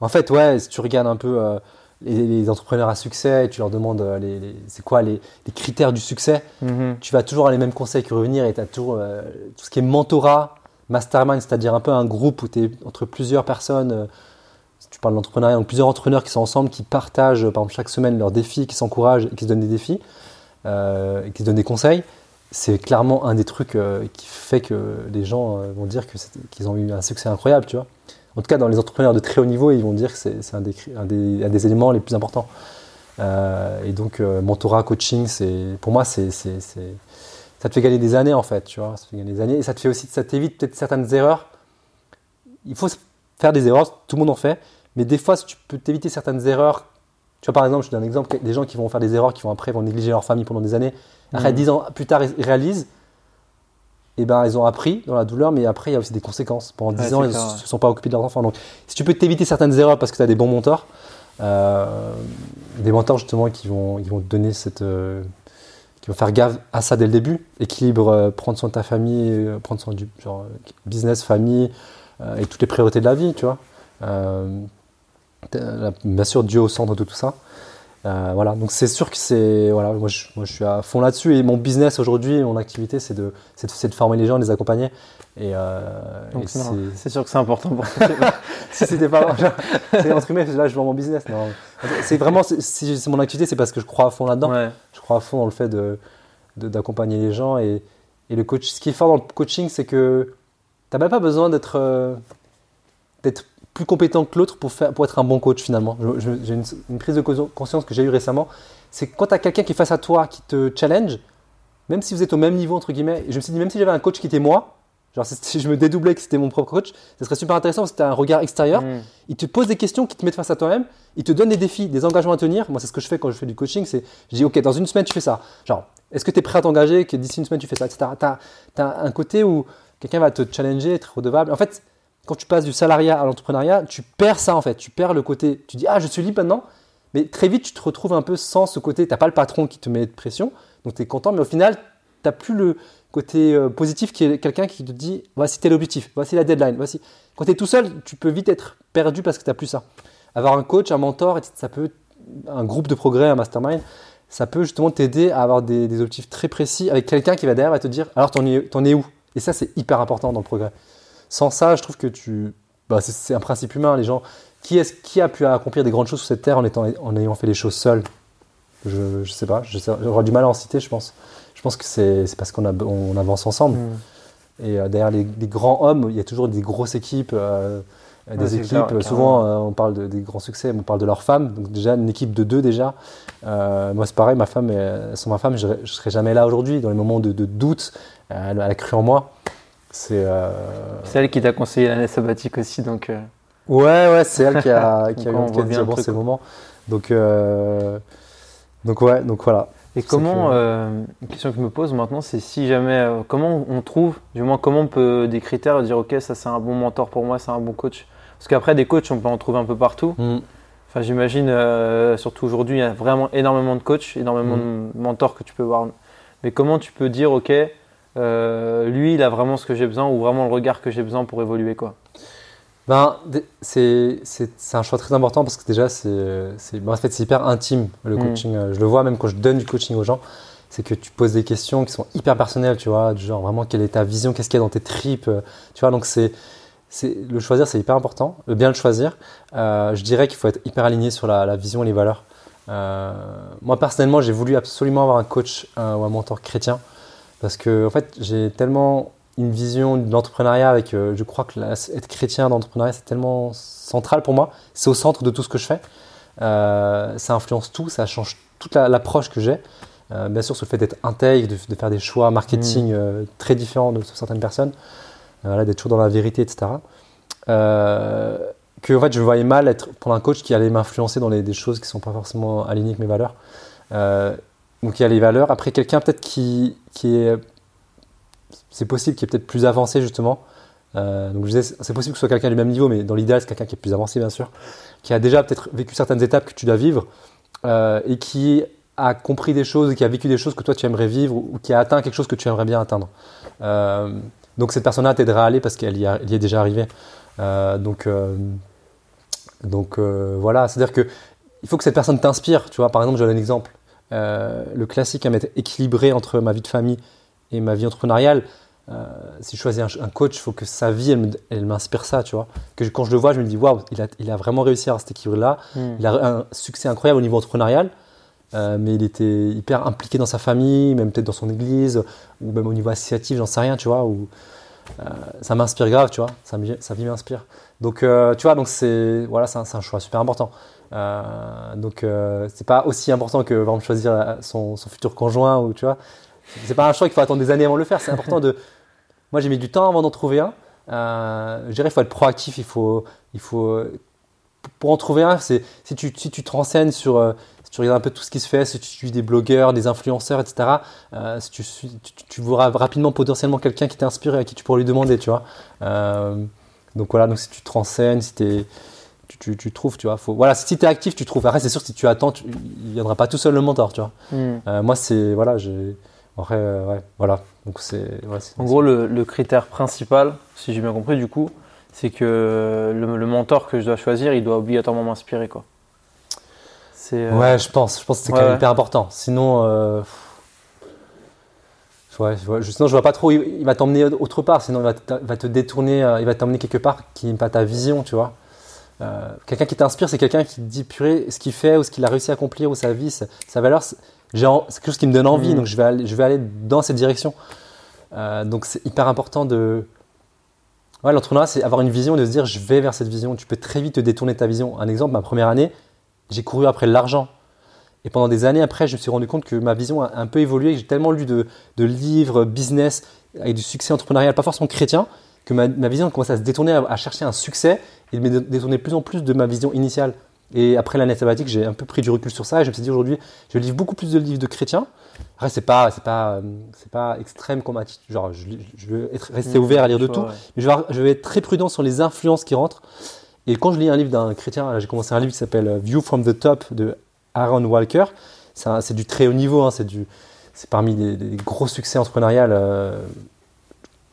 En fait, ouais, si tu regardes un peu euh, les, les entrepreneurs à succès et tu leur demandes euh, les, les- c'est quoi les, critères du succès, Mhm. tu vas toujours avoir les mêmes conseils que revenir et tu as toujours euh, tout ce qui est mentorat, mastermind, c'est-à-dire un peu un groupe où tu es entre plusieurs personnes. euh, si tu parles d'entrepreneuriat, donc plusieurs entrepreneurs qui sont ensemble, qui partagent par exemple chaque semaine leurs défis, qui s'encouragent et qui se donnent des défis, euh, et qui se donnent des conseils. C'est clairement un des trucs euh, qui fait que les gens euh, vont dire que qu'ils ont eu un succès incroyable, tu vois. En tout cas, dans les entrepreneurs de très haut niveau, ils vont dire que c'est un, des, cri- un, des, un des éléments les plus importants. Euh, et donc, euh, mentorat, coaching, c'est pour moi, c'est ça te fait gagner des années en fait, tu vois. Ça te fait gagner des années et ça te fait aussi, ça t'évite peut-être certaines erreurs. Il faut faire des erreurs, tout le monde en fait, mais des fois, si tu peux t'éviter certaines erreurs, tu vois, par exemple, je te donne un exemple, des gens qui vont faire des erreurs, qui vont après vont négliger leur famille pendant des années. Après, dix ans plus tard, ils réalisent, et ben, ils ont appris dans la douleur, mais après, il y a aussi des conséquences. Pendant dix Ouais, ans, c'est ils ne ouais. se sont pas occupés de leurs enfants. Donc, si tu peux t'éviter certaines erreurs parce que tu as des bons mentors, euh, des mentors justement qui vont, ils vont te donner cette. euh, qui vont faire gaffe à ça dès le début. Équilibre, euh, prendre soin de ta famille, prendre soin du genre, business, famille et toutes les priorités de la vie, tu vois. Bien sûr, Dieu au centre de tout ça. Euh, voilà, donc c'est sûr que c'est. Voilà, moi je, moi je suis à fond là-dessus et mon business aujourd'hui, mon activité, c'est de, c'est de, c'est de former les gens, de les accompagner. Et, euh, c'est sûr que c'est important pour toi. si c'était pas c'est entre guillemets, là je vends mon business. Non, c'est vraiment c'est- si c'est mon activité, c'est parce que je crois à fond là-dedans. ouais. Je crois à fond dans le fait de de- d'accompagner les gens et, et le coach. Ce qui est fort dans le coaching, c'est que t'as même pas besoin d'être euh, d'être plus compétent que l'autre pour faire pour être un bon coach finalement. J'ai une, une prise de cons- conscience que j'ai eue récemment, c'est quand tu as quelqu'un qui est face à toi, qui te challenge, même si vous êtes au même niveau entre guillemets, et je me suis dit même si j'avais un coach qui était moi, genre si je me dédoublais que c'était mon propre coach, ce serait super intéressant parce que tu as un regard extérieur Mhm. il te pose des questions qui te mettent face à toi-même, il te donne des défis, des engagements à tenir. Moi, c'est ce que je fais quand je fais du coaching, c'est je dis, OK, dans une semaine, tu fais ça. Genre, est-ce que tu es prêt à t'engager, que d'ici une semaine, tu fais ça, etc. Tu as, un côté où quelqu'un va te challenger, être redevable. En fait, quand tu passes du salariat à l'entrepreneuriat, tu perds ça, en fait. Tu perds le côté, tu dis, ah, je suis libre maintenant. Mais très vite, tu te retrouves un peu sans ce côté, tu n'as pas le patron qui te met de pression, donc tu es content, mais au final, tu n'as plus le côté euh, positif qui est quelqu'un qui te dit, voici tel objectif, voici la deadline, voici. Quand tu es tout seul, tu peux vite être perdu parce que tu n'as plus ça. Avoir un coach, un mentor, ça peut, un groupe de progrès, un mastermind, ça peut justement t'aider à avoir des, objectifs très précis avec quelqu'un qui va derrière va te dire alors t'en es où? Et ça, c'est hyper important dans le progrès. Sans ça, je trouve que tu. Bah, c'est, un principe humain. Les gens. Qui, est qui a pu accomplir des grandes choses sur cette terre en, étant, en ayant fait les choses seul je, je sais pas. J'aurais du mal à en citer, je pense. Je pense que c'est, parce qu'on on avance ensemble. Mhm. Et euh, derrière les, les grands hommes, il y a toujours des grosses équipes, euh, des Ouais, équipes. clair, souvent, euh, on parle de, des grands succès, on parle de leurs femmes. Donc déjà, une équipe de deux déjà. Euh, moi, c'est pareil, ma femme, sans ma femme, je ne serais jamais là aujourd'hui. Dans les moments de, de doute, elle, elle a cru en moi. C'est euh, C'est elle qui t'a conseillé l'année sabbatique aussi, donc euh, ouais, ouais, c'est elle qui a, qui a, bien le bon, ces moments. Donc, euh, donc ouais, donc voilà. Et comment, une question que je me pose maintenant, c'est si jamais, comment on trouve, du moins comment on peut des critères dire ok ça c'est un bon mentor pour moi, c'est un bon coach. Parce qu'après des coachs on peut en trouver un peu partout. Mm. Enfin j'imagine surtout aujourd'hui il y a vraiment énormément de coachs, énormément Mm. de mentors que tu peux voir. Mais comment tu peux dire ok euh, lui il a vraiment ce que j'ai besoin ou vraiment le regard que j'ai besoin pour évoluer quoi. Ben, c'est un choix très important parce que déjà, c'est ben, en fait, c'est hyper intime le Mm. coaching. Euh, Je le vois même quand je donne du coaching aux gens, c'est que tu poses des questions qui sont hyper personnelles, tu vois, du genre vraiment quelle est ta vision, qu'est-ce qu'il y a dans tes tripes, euh, tu vois, donc c'est le choisir, c'est hyper important, le bien le choisir. Euh, je dirais qu'il faut être hyper aligné sur la, la vision et les valeurs. Euh, moi personnellement, j'ai voulu absolument avoir un coach euh, ou un mentor chrétien parce que en fait, j'ai tellement une vision de l'entrepreneuriat avec, euh, je crois que la- être chrétien dans l'entrepreneuriat, c'est tellement central pour moi. C'est au centre de tout ce que je fais. euh, ça influence tout, ça change toute la- l'approche que j'ai. Euh, bien sûr, sur le fait d'être intègre, de, de faire des choix marketing euh, très différents de certaines personnes, voilà, d'être toujours dans la vérité, etc. Que en fait, je voyais mal être pour un coach qui allait m'influencer dans les, des choses qui sont pas forcément alignées avec mes valeurs. Donc il y a les valeurs. Après, quelqu'un peut-être qui, qui est, c'est possible, qui est peut-être plus avancé justement. Euh, donc c'est possible que ce soit quelqu'un du même niveau, mais dans l'idéal, c'est quelqu'un qui est plus avancé, bien sûr, qui a déjà peut-être vécu certaines étapes que tu dois vivre euh, et qui a compris des choses, qui a vécu des choses que toi tu aimerais vivre ou qui a atteint quelque chose que tu aimerais bien atteindre. Euh, donc cette personne-là t'aidera à aller parce qu'elle y, y est déjà arrivée. Euh, donc donc voilà, c'est-à-dire que il faut que cette personne t'inspire. Tu vois, par exemple, je donne un exemple. Euh, le classique à mettre équilibré entre ma vie de famille et ma vie entrepreneuriale. Euh, si je choisis un, un coach, il faut que sa vie, elle, m'inspire ça, tu vois. Que je- quand je le vois, je me dis, waouh, il a, il a vraiment réussi à avoir cet équilibre-là. Hmm. Il a un succès incroyable au niveau entrepreneurial, euh, mais il était hyper impliqué dans sa famille, même peut-être dans son église, ou même au niveau associatif, j'en sais rien, tu vois. Ou, euh, ça m'inspire grave, tu vois. Sa, vie- sa vie m'inspire. Donc, tu vois, donc c'est voilà, c'est un, c'est un choix super important. Euh, donc, euh, c'est pas aussi important que exemple, choisir euh, son, futur conjoint, ou tu vois. C'est pas un choix qu'il faut attendre des années avant de le faire. C'est important de. Moi, j'ai mis du temps avant d'en trouver un. Je dirais, il faut être proactif. Il faut, il faut pour en trouver un, c'est si tu, si tu te renseignes sur, si tu regardes un peu tout ce qui se fait, si tu suis des blogueurs, des influenceurs, etc., si tu, tu, tu verras rapidement potentiellement quelqu'un qui t'inspire et à qui tu pourras lui demander, tu vois. Donc voilà, donc si tu te renseignes, si t'es- tu, tu, tu trouves, tu vois. Faut, voilà, si tu es actif, tu trouves. Après, c'est sûr, si tu attends, tu, il viendra pas tout seul le mentor, tu vois. Hmm. Euh, moi, c'est, voilà, j'ai, après, euh, ouais, voilà. Donc c'est, ouais, En gros, le, le critère principal, si j'ai bien compris du coup, c'est que le, le mentor que je dois choisir, il doit obligatoirement m'inspirer quoi. Euh, Ouais, je pense. Je pense que c'est Ouais, quand même ouais. hyper important. Sinon, ouais, je vois- je- sinon je vois pas trop. Il, il va t'emmener autre part. Sinon, il va te, va te détourner. il va t'emmener quelque part qui n'est pas ta vision, tu vois. Euh, quelqu'un qui t'inspire, c'est quelqu'un qui te dit purée, ce qu'il fait ou ce qu'il a réussi à accomplir ou sa vie, sa, sa valeur, c'est quelque chose qui me donne envie. Mhm. Donc je vais aller, je vais aller dans cette direction. Euh, donc c'est hyper important de. Ouais, l'entrepreneuriat, c'est avoir une vision et de se dire je vais vers cette vision. Tu peux très vite te détourner de ta vision. Un exemple, ma première année, j'ai couru après l'argent. Et pendant des années après, je me suis rendu compte que ma vision a un peu évolué. que J'ai tellement lu de, de livres, business, avec du succès entrepreneurial, pas forcément chrétien, que ma, ma vision commence à se détourner, à, à chercher un succès et de me détourner de plus en plus de ma vision initiale. Et après l'année sabbatique, j'ai un peu pris du recul sur ça et je me suis dit aujourd'hui, je lis beaucoup plus de livres de chrétiens. Après, c'est pas, c'est pas, euh, c'est pas extrême comme attitude. Genre, je, je veux être, rester hmm, ouvert à lire de tout. ouais. Mais je vais, avoir- je vais être très prudent sur les influences qui rentrent. Et quand je lis un livre d'un chrétien, j'ai commencé un livre qui s'appelle euh, View from the Top de Aaron Walker. C'est du très haut niveau, hein, c'est du, c'est parmi des gros succès entrepreneurial, euh,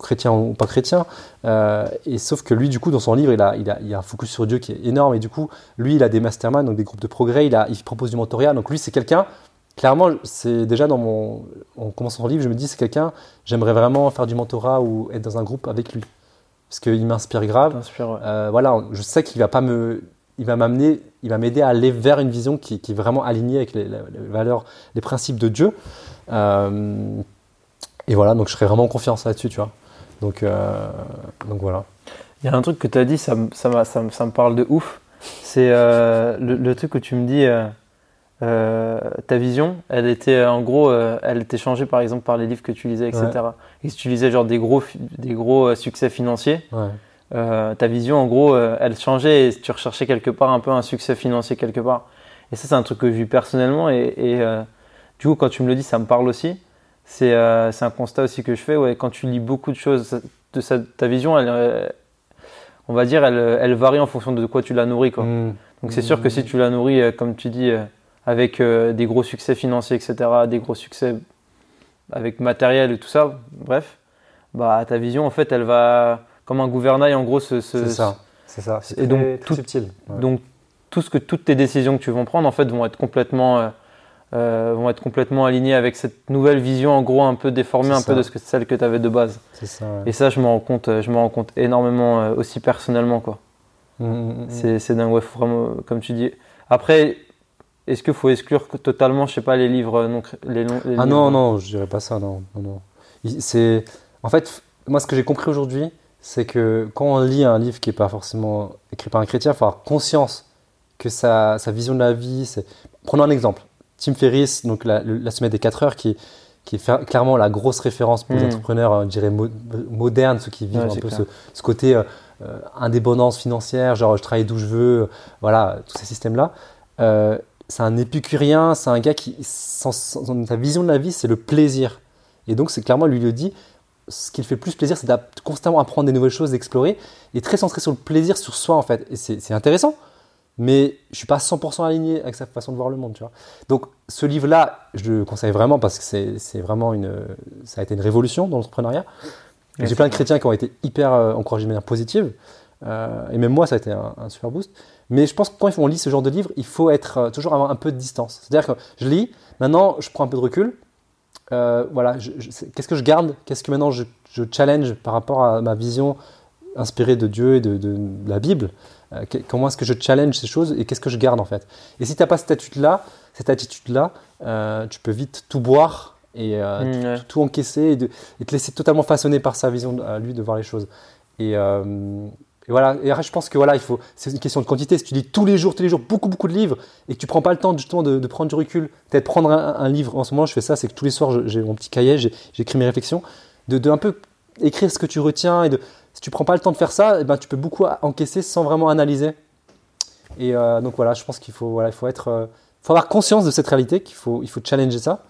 chrétien ou pas chrétien. Euh, et sauf que lui, du coup, dans son livre, il a, il, a, il a un focus sur Dieu qui est énorme. Et du coup, lui, il a des masterminds, donc des groupes de progrès. Il, a, il propose du mentorat. Donc lui, c'est quelqu'un. Clairement, c'est déjà dans mon, en commençant son livre, je me dis c'est quelqu'un. J'aimerais vraiment faire du mentorat ou être dans un groupe avec lui, parce qu'il m'inspire grave. Ouais. Euh, voilà, je sais qu'il va pas me, il va m'amener, il va m'aider à aller vers une vision qui, qui est vraiment alignée avec les valeurs, les principes de Dieu. Euh, et voilà, donc je serais vraiment en confiance là-dessus, tu vois. Donc, euh, donc voilà. Il y a un truc que tu as dit, ça, me- ça, m'a- ça, me- ça me parle de ouf. C'est euh, le, le truc où tu me dis, euh, ta vision, elle était en gros, euh, elle était changée par exemple par les livres que tu lisais, etc. Et si tu lisais genre des gros, fi- des gros euh, succès financiers, Ouais. ta vision en gros, elle changeait et tu recherchais quelque part un peu un succès financier quelque part. Et ça, c'est un truc que je vis personnellement et, et, du coup, quand tu me le dis, ça me parle aussi. C'est euh, un constat aussi que je fais. Ouais, quand tu lis beaucoup de choses, de sa- ta vision, elle, euh, on va dire, elle, elle varie en fonction de quoi tu la nourris. Quoi. Mm. Donc c'est sûr que si tu la nourris, euh, comme tu dis, euh, avec des gros succès financiers, etc., des gros succès avec matériel et tout ça, bref, bah ta vision en fait, elle va comme un gouvernail en gros C'est ça. C'est ça. Et donc, très- très tout- subtil. Ouais. donc tout ce que toutes tes décisions que tu vas prendre en fait vont être complètement euh, vont être complètement alignées avec cette nouvelle vision en gros un peu déformée un peu de ce que celle que tu avais de base. C'est ça. ouais. Et ça je me rends compte euh, je me rends compte énormément euh, aussi personnellement quoi. Mm, mm, mm. C'est dingue ouais, vraiment comme tu dis. Après est-ce qu'il faut exclure totalement je sais pas les livres non les, non- les Ah livres- non, non, je dirais pas ça, non. non, non. Il- C'est, en fait, moi, ce que j'ai compris aujourd'hui, c'est que quand on lit un livre qui n'est pas forcément écrit par un chrétien, il faut avoir conscience que sa, sa vision de la vie, c'est. Prenons un exemple. Tim Ferriss, donc la, semaine des 4 heures, qui, qui est clairement la grosse référence pour les Mm. entrepreneurs, euh, je dirais, mo- modernes, ceux qui vivent Ouais, un peu ce, ce côté euh, euh, indépendance financière, genre je travaille d'où je veux, voilà, tous ces systèmes-là. Euh, c'est un épicurien, c'est un gars qui, sans, sans- sa vision de la vie, c'est le plaisir. Et donc, c'est clairement, lui le dit, ce qui le fait le plus plaisir, c'est de constamment apprendre des nouvelles choses, d'explorer, et très centré sur le plaisir, sur soi, en fait. Et c'est intéressant, mais je suis pas 100% aligné avec sa façon de voir le monde, tu vois. Donc, ce livre-là, je le conseille vraiment parce que c'est vraiment une, ça a été une révolution dans l'entrepreneuriat. J'ai plein de chrétiens qui ont été hyper euh, encouragés de manière positive. Euh, et même moi, ça a été un, un super boost. Mais je pense que quand on lit ce genre de livre, il faut être euh, toujours avoir un peu de distance. C'est-à-dire que je lis, maintenant je prends un peu de recul. Euh, voilà, qu'est-ce que je garde? Qu'est-ce que maintenant je, je challenge par rapport à ma vision inspirée de Dieu et de, de la Bible? Euh, que- Comment est-ce que je challenge ces choses et qu'est-ce que je garde en fait? Et si tu n'as pas cette attitude-là, cette attitude-là, euh, tu peux vite tout boire et euh, Mm, tout- ouais. tout, tout encaisser et, de- et te laisser totalement façonner par sa vision à lui de voir les choses. Et, et voilà. Et après, je pense que voilà, il faut. C'est une question de quantité. Si tu lis tous les jours, tous les jours, beaucoup, beaucoup de livres, et que tu prends pas le temps justement de, de prendre du recul, peut-être prendre un, un livre. En ce moment, je fais ça, c'est que tous les soirs, j'ai mon petit cahier, j'écris mes réflexions, de, de un peu écrire ce que tu retiens et de. Si tu prends pas le temps de faire ça, eh ben, tu peux beaucoup encaisser sans vraiment analyser. Et euh, donc voilà, je pense qu'il faut, voilà, il faut être, euh, faut avoir conscience de cette réalité, qu'il faut, il faut challenger ça.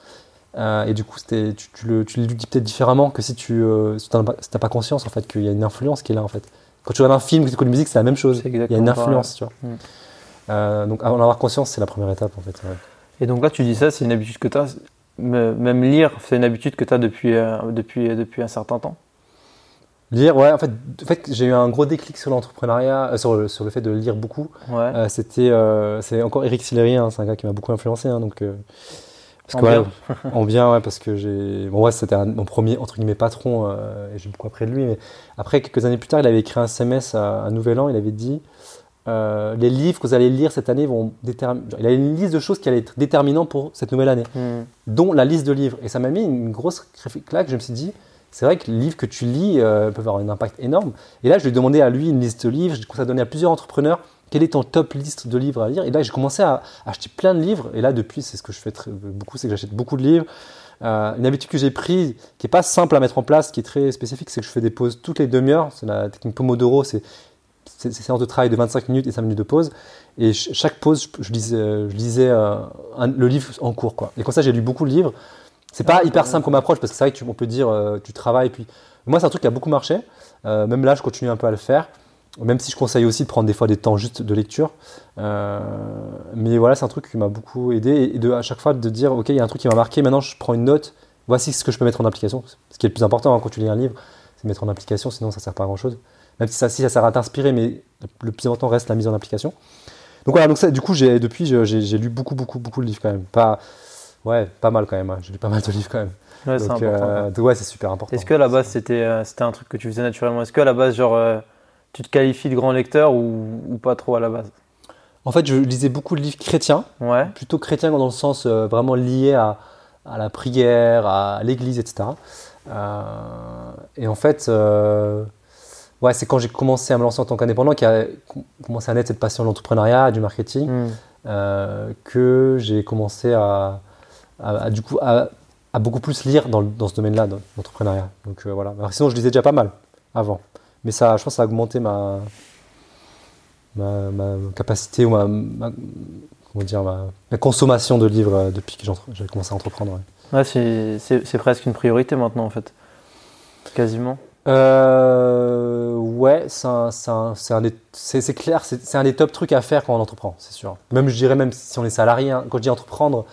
Euh, et du coup, tu, tu le, tu le dis peut-être différemment que si tu euh, si si pas conscience en fait qu'il y a une influence qui est là en fait. Quand tu regardes un film, que tu écoutes de musique, c'est la même chose. Il y a une influence, tu vois. Mm. Donc en avoir conscience, c'est la première étape en fait. ouais. Et donc là, tu dis ça, c'est une habitude que tu as. Même lire, c'est une habitude que tu as depuis, depuis, depuis un certain temps? Lire, ouais, en fait, en fait j'ai eu un gros déclic sur l'entrepreneuriat, euh, sur, le, sur le fait de lire beaucoup. Ouais. Euh, C'était, euh, c'est encore Eric Sillery, hein, c'est un gars qui m'a beaucoup influencé, hein, donc. parce En que, bien. ouais, en bien, ouais, parce que j'ai. Bon, ouais, c'était mon premier, entre guillemets, patron, et j'ai beaucoup appris de lui. Mais après, quelques années plus tard, il avait écrit un SMS à un nouvel an, il avait dit Les livres que vous allez lire cette année vont déterminer. Il avait une liste de choses qui allaient être déterminantes pour cette nouvelle année, Hmm. dont la liste de livres. Et ça m'a mis une grosse claque, je me suis dit c'est vrai que les livres que tu lis euh, peuvent avoir un impact énorme. Et là, je lui ai demandé à lui une liste de livres, j'ai commencé à donner à plusieurs entrepreneurs quelle est ton top liste de livres à lire. Et là, j'ai commencé à acheter plein de livres. Et là, depuis, c'est ce que je fais beaucoup, c'est que j'achète beaucoup de livres. Euh, une habitude que j'ai prise, qui est pas simple à mettre en place, qui est très spécifique, c'est que je fais des pauses toutes les demi-heures. C'est la technique Pomodoro, c'est c'est c'est séance de travail de 25 minutes et 5 minutes de pause. Et ch- chaque pause, je, lisais, euh, le livre en cours. Et comme ça, j'ai lu beaucoup de livres. C'est pas Ah, hyper simple comme approche parce que c'est vrai qu'on peut dire euh, tu travailles puis moi c'est un truc qui a beaucoup marché. Euh, même là je continue un peu à le faire. Même si je conseille aussi de prendre des fois des temps juste de lecture. Euh, mais voilà c'est un truc qui m'a beaucoup aidé et de à chaque fois de dire ok il y a un truc qui m'a marqué maintenant je prends une note. Voici ce que je peux mettre en application. Ce qui est le plus important hein, quand tu lis un livre c'est de mettre en application sinon ça sert pas à grand chose. Même si ça, si ça sert à t'inspirer mais le plus important reste la mise en application. Donc voilà donc ça, du coup j'ai depuis j'ai lu beaucoup beaucoup beaucoup de livres quand même. Pas Ouais, pas mal quand même. hein. J'ai lu pas mal de livres quand même. Ouais, c'est important. euh, donc ouais, c'est super important. Est-ce que à la base c'était euh, c'était un truc que tu faisais naturellement? Est-ce que à la base genre euh, tu te qualifies de grand lecteur ou, ou pas trop à la base? En fait, je lisais beaucoup de livres chrétiens, Ouais. plutôt chrétiens dans le sens euh, vraiment lié à, à la prière, à l'église, etc. Euh, et en fait, euh, ouais, c'est quand j'ai commencé à me lancer en tant qu'indépendant qu'il y a com- commencé à naître cette passion de l'entrepreneuriat, du marketing, Hmm. euh, que j'ai commencé à, à- à, du coup, à, à beaucoup plus lire dans, dans ce domaine-là, dans l'entrepreneuriat. Donc euh, voilà. Alors, sinon, je lisais déjà pas mal avant. Mais ça, je pense que ça a augmenté ma, ma, ma capacité ou ma, ma- comment dire, ma, ma consommation de livres euh, depuis que j'ai commencé à entreprendre. ouais. Ouais, c'est presque une priorité maintenant en fait. Quasiment. Euh, ouais, c'est clair, c'est un des top trucs à faire quand on entreprend, c'est sûr. Même, je dirais, même si on est salarié, hein, quand je dis entreprendre,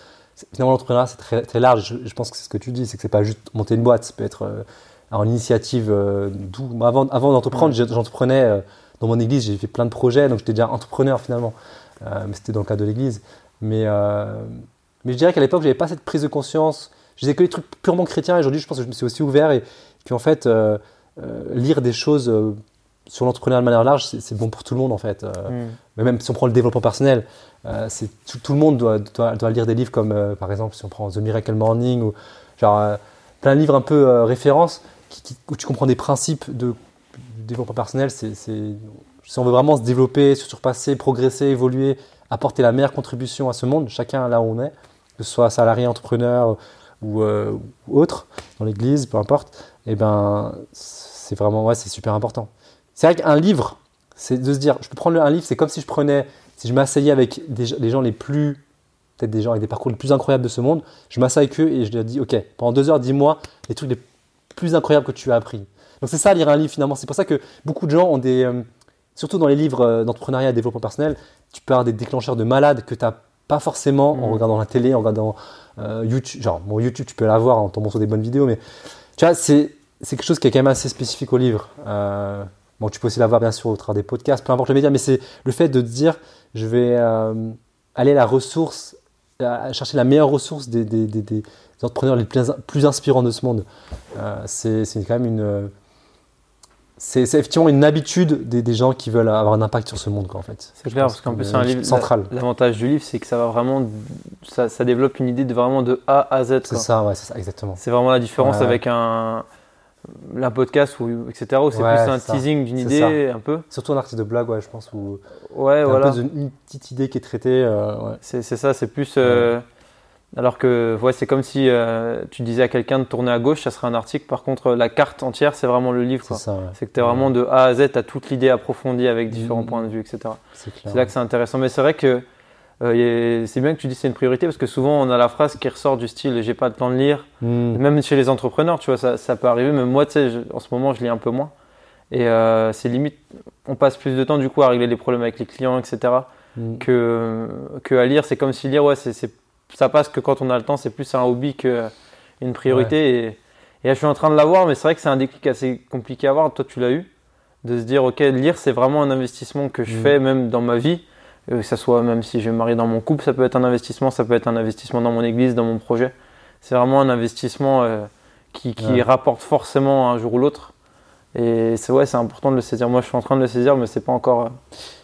finalement, l'entrepreneuriat, c'est très, très large. Je, je pense que c'est ce que tu dis, c'est que c'est pas juste monter une boîte, ça peut être euh, en initiative. euh, d'où- avant avant d'entreprendre, j'entreprenais euh, dans mon église, j'ai fait plein de projets, donc j'étais déjà entrepreneur finalement. Euh, mais c'était dans le cadre de l'église. Mais, euh, mais je dirais qu'à l'époque, j'avais pas cette prise de conscience. Je disais que les trucs purement chrétiens, et aujourd'hui, je pense que je me suis aussi ouvert et qu'en fait, euh, euh, lire des choses sur l'entrepreneuriat de manière large, c'est bon pour tout le monde en fait. Hmm. mais même si on prend le développement personnel, euh, tout, le monde doit, doit, lire des livres comme, euh, par exemple, si on prend The Miracle Morning ou genre euh, plein de livres un peu euh, références qui, où tu comprends des principes de développement personnel. C'est si on veut vraiment se développer, se surpasser, progresser, évoluer, apporter la meilleure contribution à ce monde, chacun là où on est, que ce soit salarié, entrepreneur ou, ou autre, dans l'église, peu importe, et ben c'est vraiment ouais, c'est super important. C'est vrai qu'un livre, c'est de se dire, je peux prendre un livre, c'est comme si je prenais, si je m'asseyais avec des, les gens les plus, peut-être des gens avec des parcours les plus incroyables de ce monde, je m'asseye avec eux et je leur dis, ok, pendant deux heures, dis-moi les trucs les plus incroyables que tu as appris. Donc c'est ça lire un livre finalement. C'est pour ça que beaucoup de gens ont des, euh, surtout dans les livres euh, d'entrepreneuriat et développement personnel, tu peux avoir des déclencheurs de malades que tu n'as pas forcément en Mhm. regardant la télé, en regardant euh, YouTube. Genre, bon, YouTube, tu peux l'avoir en tombant sur des bonnes vidéos, mais tu vois, c'est quelque chose qui est quand même assez spécifique au livre. Bon, tu peux aussi l'avoir bien sûr au travers des podcasts, peu importe le média, mais c'est le fait de te dire, je vais euh, aller à la ressource, à chercher la meilleure ressource des, des, des- des entrepreneurs les plus, plus inspirants de ce monde. Euh, c'est quand même une. C'est effectivement une habitude des, des gens qui veulent avoir un impact sur ce monde, quoi, en fait. C'est clair, parce qu'en que plus, c'est un livre. central. la- L'avantage du livre, c'est que ça va vraiment. Ça, ça développe une idée de vraiment de A à Z. C'est ça, ouais, c'est ça, exactement. C'est vraiment la différence Ouais. avec un. Un podcast ou etc. où c'est Ouais, plus un teasing d'une idée, un peu. Surtout un article de blog, ouais, je pense, où Ouais, voilà. un peu une, une petite idée qui est traitée. euh, ouais. C'est ça, c'est plus. euh, Alors que ouais, c'est comme si euh, tu disais à quelqu'un de tourner à gauche, ça serait un article. Par contre, la carte entière, c'est vraiment le livre. C'est ouais. Que tu es vraiment de A à Z, as toute l'idée approfondie avec différents Mhm. points de vue, etc. C'est là que c'est intéressant. Mais c'est vrai que euh, c'est bien que tu dis que c'est une priorité parce que souvent on a la phrase qui ressort du style j'ai pas le temps de lire. Hmm. Même chez les entrepreneurs, tu vois, ça, ça peut arriver. Même moi, tu sais, en ce moment, je lis un peu moins. Et euh, c'est limite, on passe plus de temps du coup à régler les problèmes avec les clients, etc. Hmm. Que, que à lire. C'est comme si lire, ouais, c'est, c'est- ça passe que quand on a le temps, c'est plus un hobby qu'une priorité. Et, et là, je suis en train de l'avoir, mais c'est vrai que c'est un déclic assez compliqué à avoir. Toi, tu l'as eu. De se dire, ok, lire, c'est vraiment un investissement que je Mm. fais même dans ma vie. Que ça soit même si je me marie dans mon couple, ça peut être un investissement, ça peut être un investissement dans mon église, dans mon projet. C'est vraiment un investissement euh, qui, qui Ouais. rapporte forcément un jour ou l'autre. Et c'est ouais, c'est important de le saisir. Moi, je suis en train de le saisir, mais c'est pas encore, euh,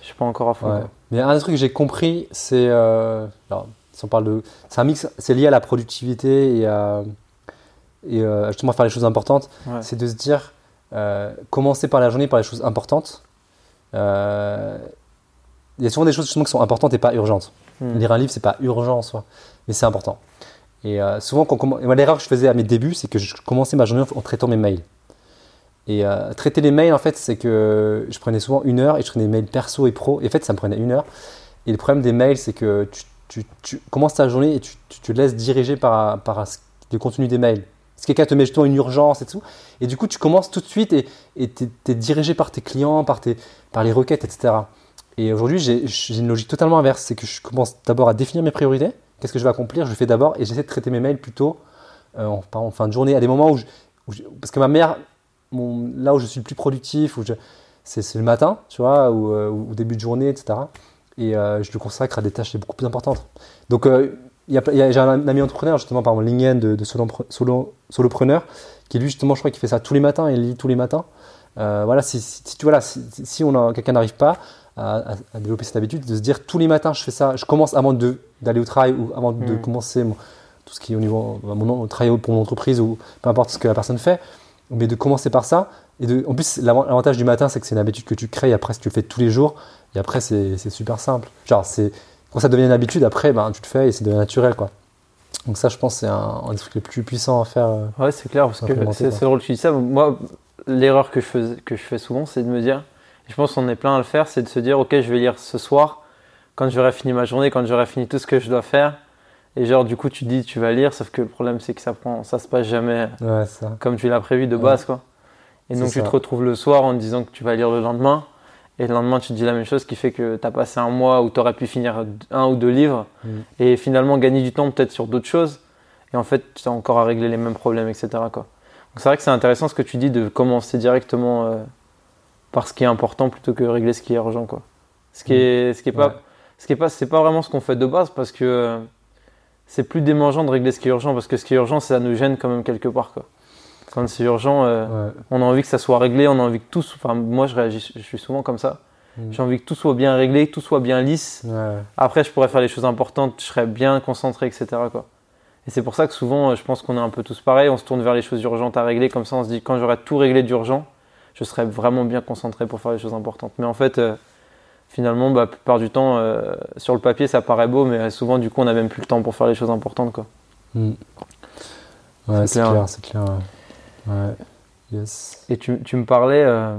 je suis pas encore à fond. Ouais. Mais un des trucs que j'ai compris, c'est. euh, alors, si on parle de. C'est un mix, c'est lié à la productivité et à. Et euh, justement, faire les choses importantes. Ouais. C'est de se dire. euh, commencer par la journée par les choses importantes. Il y a souvent des choses justement qui sont importantes et pas urgentes. Hmm. Lire un livre, c'est pas urgent en soi, mais c'est important. Et euh, souvent, quand, moi, l'erreur que je faisais à mes débuts, c'est que je commençais ma journée en, en traitant mes mails. Et euh, traiter les mails, en fait, c'est que je prenais souvent une heure et je prenais des mails perso et pro. Et en fait, ça me prenait une heure. Et le problème des mails, c'est que tu, tu- tu commences ta journée et tu, tu te laisses diriger par, par le contenu des mails. Si quelqu'un te met justement une urgence et tout, et du coup, tu commences tout de suite et tu es, dirigé par tes clients, par, tes, par les requêtes, etc. Et aujourd'hui, j'ai une logique totalement inverse. C'est que je commence d'abord à définir mes priorités. Qu'est-ce que je vais accomplir? Je fais d'abord et j'essaie de traiter mes mails plutôt euh, en, fin de journée, à des moments où, parce que ma mère, là où je suis le plus productif, c'est le matin, tu vois, ou euh, début de journée, etc. Et euh, je le consacre à des tâches beaucoup plus importantes. Donc, j'ai un ami entrepreneur, justement, par mon LinkedIn de, de solo, solo- solopreneur, qui lui, justement, je crois qu'il fait ça tous les matins, il lit tous les matins. Voilà, si, tu voilà, si, si- quelqu'un n'arrive pas à, à- à développer cette habitude, de se dire tous les matins, je fais ça, je commence avant d'aller au travail ou avant de Mm. commencer mon- tout ce qui est au niveau mon, mon travail pour mon entreprise ou peu importe ce que la personne fait, mais de commencer par ça. Et de, en plus, l'avant- l'avantage du matin, c'est que c'est une habitude que tu crées. Et après, si tu le fais tous les jours, et après, c'est super simple. Genre, quand ça devient une habitude, après, ben, tu le fais et c'est devient naturel, quoi. Donc ça, je pense, c'est un, un des trucs les plus puissants à faire. euh. Ouais, c'est clair, parce que c'est drôle que tu dis ça. Moi, l'erreur que je, fais, que je fais souvent, c'est de me dire, je pense qu'on est plein à le faire, c'est de se dire, ok, je vais lire ce soir, quand j'aurai fini ma journée, quand j'aurai fini tout ce que je dois faire. Et genre, du coup, tu dis, tu vas lire, sauf que le problème, c'est que ça prend, ça se passe jamais Ouais, ça. comme tu l'as prévu de Ouais. base, quoi. Et donc, tu te retrouves le soir en te disant que tu vas lire le lendemain. Et le lendemain, tu te dis la même chose, ce qui fait que tu as passé un mois où tu aurais pu finir un ou deux livres Mm. et finalement gagner du temps peut-être sur d'autres choses. Et en fait, tu as encore à régler les mêmes problèmes, etc. Quoi. Donc, c'est vrai que c'est intéressant ce que tu dis de commencer directement euh, par ce qui est important plutôt que régler ce qui est urgent. Quoi. Ce qui est, ce qui est pas, Ouais. ce qui est pas, c'est pas vraiment ce qu'on fait de base parce que euh, c'est plus démangeant de régler ce qui est urgent parce que ce qui est urgent, ça nous gêne quand même quelque part. Quoi. Quand c'est urgent, euh, Ouais. on a envie que ça soit réglé, on a envie que tout. Enfin, moi, je réagis, je suis souvent comme ça. Mm. J'ai envie que tout soit bien réglé, que tout soit bien lisse. Ouais. Après, je pourrais faire les choses importantes, je serais bien concentré, etc. Quoi. Et c'est pour ça que souvent, euh, je pense qu'on est un peu tous pareils. On se tourne vers les choses urgentes à régler. Comme ça, on se dit, quand j'aurai tout réglé d'urgent, je serais vraiment bien concentré pour faire les choses importantes. Mais en fait, euh, finalement, bah, la plupart du temps, euh, sur le papier, ça paraît beau, mais souvent, du coup, on n'a même plus le temps pour faire les choses importantes. Quoi. Ouais, C'est c'est clair. clair, c'est clair. Ouais. Ouais. Yes. Et tu, tu me parlais euh,